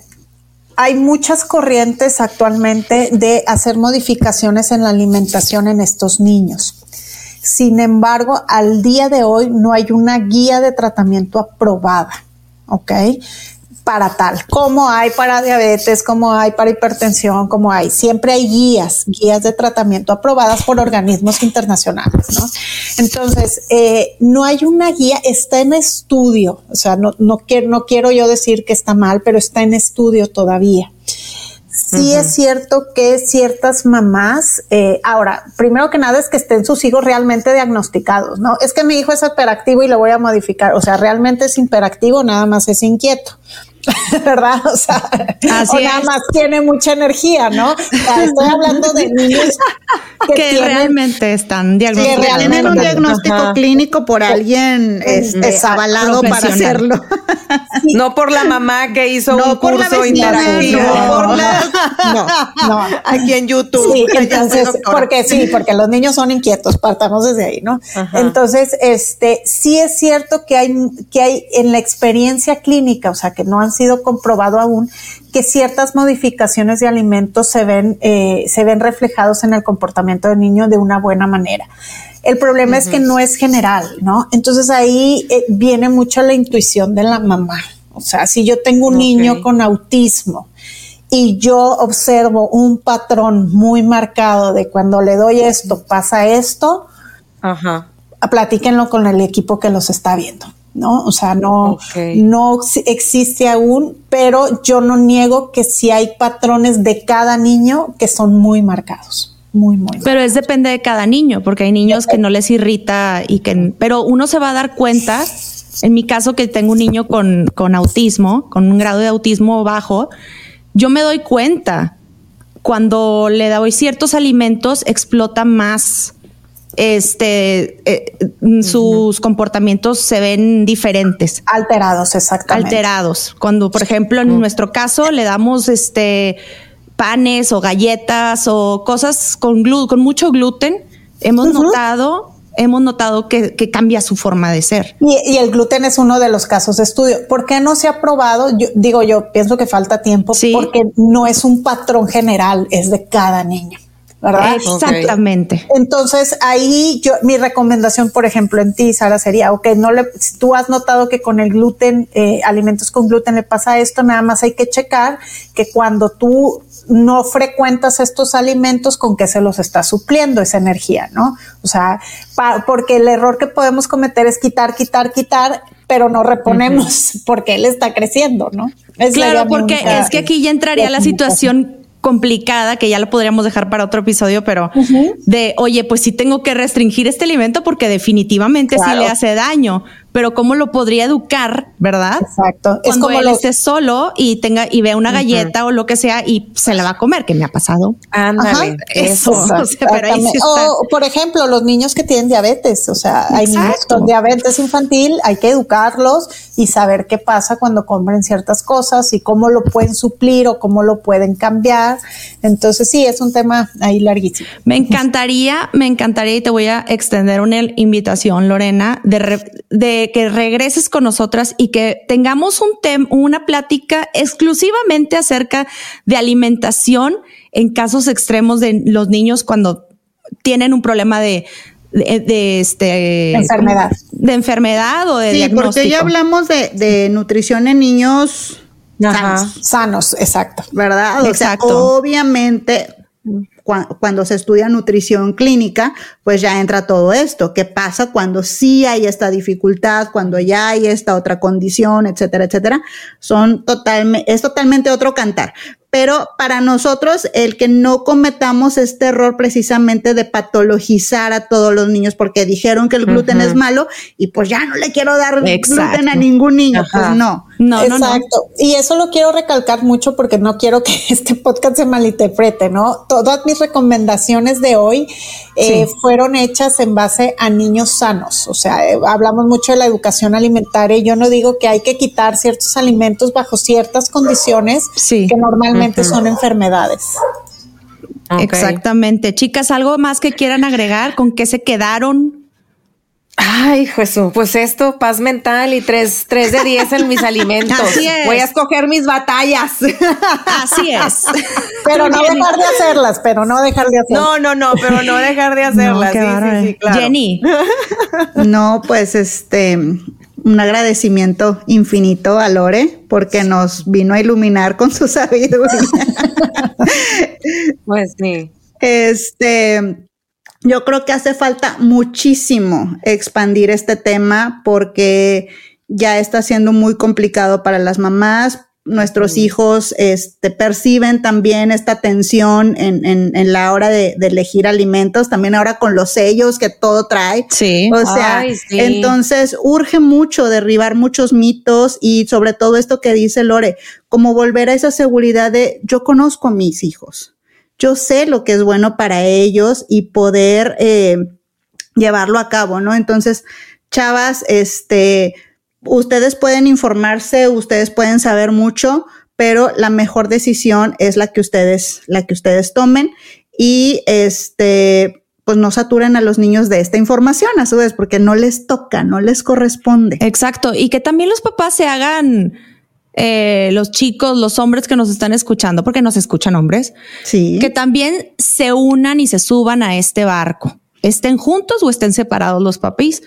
hay muchas corrientes actualmente de hacer modificaciones en la alimentación en estos niños. Sin embargo, al día de hoy no hay una guía de tratamiento aprobada. ¿ok? Para tal, como hay para diabetes, como hay para hipertensión, como hay. Siempre hay guías, guías de tratamiento aprobadas por organismos internacionales, ¿no? Entonces, eh, no hay una guía, está en estudio, o sea, no, no, quiero, no quiero yo decir que está mal, pero está en estudio todavía. Sí es cierto que ciertas mamás, eh, ahora, primero que nada es que estén sus hijos realmente diagnosticados, ¿no? Es que mi hijo es hiperactivo y lo voy a modificar, o sea, realmente es hiperactivo, nada más es inquieto. ¿verdad? O sea, nada más tiene mucha energía, ¿no? estoy hablando de niños que, realmente están diagnosticados. Que tienen un diagnóstico clínico por alguien este, avalado para hacerlo. No por la mamá que hizo un curso interactivo. No, no, no, aquí en YouTube. Sí, entonces, porque sí, porque los niños son inquietos, partamos desde ahí, ¿no? Entonces, este, sí es cierto que hay, que hay en la experiencia clínica, o sea, que no han han sido comprobado aún que ciertas modificaciones de alimentos se ven, eh, se ven reflejados en el comportamiento del niño de una buena manera. El problema es que no es general, ¿no? Entonces ahí eh, viene mucho la intuición de la mamá. O sea, si yo tengo un niño con autismo y yo observo un patrón muy marcado de cuando le doy esto, pasa esto, Ajá. platíquenlo con el equipo que los está viendo. ¿No? O sea, no, no existe aún, pero yo no niego que sí hay patrones de cada niño que son muy marcados. Muy, muy. Pero es depende de cada niño, porque hay niños que no les irrita y que, pero uno se va a dar cuenta. En mi caso, que tengo un niño con, con autismo, con un grado de autismo bajo, yo me doy cuenta cuando le doy ciertos alimentos, explota más este, eh, sus comportamientos se ven diferentes. Alterados, exactamente. Alterados. Cuando, por ejemplo, en nuestro caso le damos este panes o galletas o cosas con, con mucho gluten, hemos notado hemos notado que, cambia su forma de ser. Y, el gluten es uno de los casos de estudio. ¿Por qué no se ha probado? Yo digo, yo pienso que falta tiempo porque no es un patrón general, es de cada niño. ¿Verdad? Exactamente. Entonces ahí yo, mi recomendación, por ejemplo, en ti, Sara, sería, ok, no le, si tú has notado que con el gluten, eh, alimentos con gluten le pasa esto, nada más hay que checar que cuando tú no frecuentas estos alimentos, con qué se los está supliendo esa energía, ¿no? O sea, porque el error que podemos cometer es quitar, quitar, quitar, pero no reponemos porque él está creciendo, ¿no? claro, porque es que aquí ya entraría la situación complicada que ya lo podríamos dejar para otro episodio, pero de, oye, pues sí tengo que restringir este alimento porque definitivamente sí le hace daño, pero cómo lo podría educar, ¿verdad? Exacto. Cuando es como él esté solo y tenga y vea una galleta o lo que sea y se la va a comer, que me ha pasado. Ándale, eso. O, por ejemplo, los niños que tienen diabetes, o sea, hay niños con diabetes infantil, hay que educarlos y saber qué pasa cuando comen ciertas cosas y cómo lo pueden suplir o cómo lo pueden cambiar. Entonces, sí, es un tema ahí larguísimo. Me encantaría, me encantaría y te voy a extender una invitación, Lorena, de, de que regreses con nosotras y que tengamos un tema, una plática exclusivamente acerca de alimentación en casos extremos de los niños cuando tienen un problema de, de, este enfermedad. De enfermedad o de sí porque ya hablamos de, nutrición en niños sanos. sanos exacto. Verdad exacto. obviamente cuando se estudia nutrición clínica, pues ya entra todo esto. ¿Qué pasa cuando sí hay esta dificultad, cuando ya hay esta otra condición, etcétera, etcétera? Son totalmente, es totalmente otro cantar pero para nosotros el que no cometamos este error precisamente de patologizar a todos los niños porque dijeron que el gluten es malo y pues ya no le quiero dar gluten a ningún niño, pues no. No, Exacto. Y eso lo quiero recalcar mucho porque no quiero que este podcast se malinterprete, ¿no? Todas mis recomendaciones de hoy eh, fueron hechas en base a niños sanos. O sea, eh, hablamos mucho de la educación alimentaria y yo no digo que hay que quitar ciertos alimentos bajo ciertas condiciones que normalmente son enfermedades. Exactamente. Chicas, ¿algo más que quieran agregar? ¿Con qué se quedaron? Ay, Jesús, pues esto, paz mental y tres, tres de diez en mis alimentos. Voy a escoger mis batallas. Así es. pero no dejar de hacerlas, pero no dejar de hacerlas. No, no, no, pero no dejar de hacerlas. Jenny. No, pues este, un agradecimiento infinito a Lore porque nos vino a iluminar con su sabiduría. pues sí. Este, yo creo que hace falta muchísimo expandir este tema porque ya está siendo muy complicado para las mamás, nuestros hijos este, perciben también esta tensión en, en, la hora de, elegir alimentos, también ahora con los sellos que todo trae. Sí. O sea, entonces urge mucho derribar muchos mitos y sobre todo esto que dice Lore, como volver a esa seguridad de yo conozco a mis hijos, yo sé lo que es bueno para ellos y poder eh, llevarlo a cabo, ¿no? Entonces, chavas, este, ustedes pueden informarse, ustedes pueden saber mucho, pero la mejor decisión es la que ustedes, la que ustedes tomen y este, pues no saturen a los niños de esta información a su vez, porque no les toca, no les corresponde. Exacto. Y que también los papás se hagan eh, los chicos, los hombres que nos están escuchando, porque nos escuchan hombres, Sí. que también se unan y se suban a este barco, estén juntos o estén separados los papis,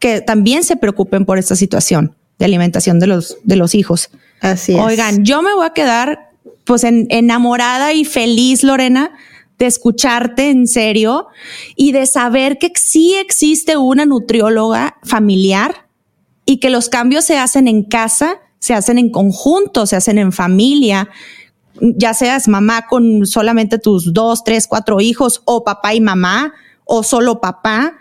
que también se preocupen por esta situación de alimentación de los, de los hijos. Así es. Oigan, yo me voy a quedar pues en- enamorada y feliz, Lorena, de escucharte en serio y de saber que sí existe una nutrióloga familiar y que los cambios se hacen en casa, se hacen en conjunto, se hacen en familia, ya seas mamá con solamente tus dos, tres, cuatro hijos o papá y mamá o solo papá.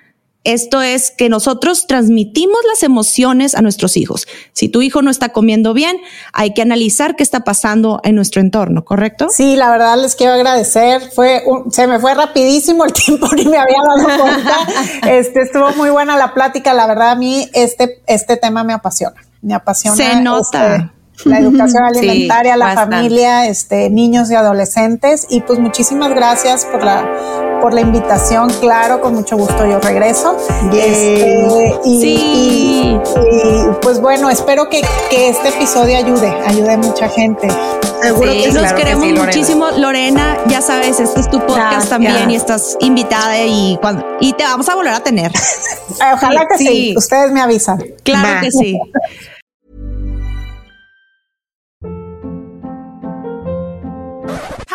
Esto es que nosotros transmitimos las emociones a nuestros hijos. Si tu hijo no está comiendo bien, hay que analizar qué está pasando en nuestro entorno, ¿correcto? Sí, la verdad les quiero agradecer. Fue un- se me fue rapidísimo el tiempo ni me había dado cuenta. Este estuvo muy buena la plática. La verdad a mí este este tema me apasiona. Me apasiona. Se nota. este, la educación Sí, alimentaria, la bastante. familia, este, niños y adolescentes. Y pues muchísimas gracias por la, por la invitación. Claro, con mucho gusto yo regreso. Este, y, Sí. y- y, pues bueno, espero que, que este episodio ayude, ayude a mucha gente. Seguro Sí, que sí. Nos claro que queremos Lorena. muchísimo, Lorena. Ya sabes, este es tu podcast también y estás invitada y cuando y te vamos a volver a tener. Ojalá que sí. Sí. Ustedes me avisan. Claro Va. que sí.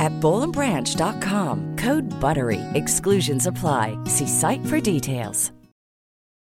at bowlandbranch.com. Code BUTTERY. Exclusions apply. See site for details.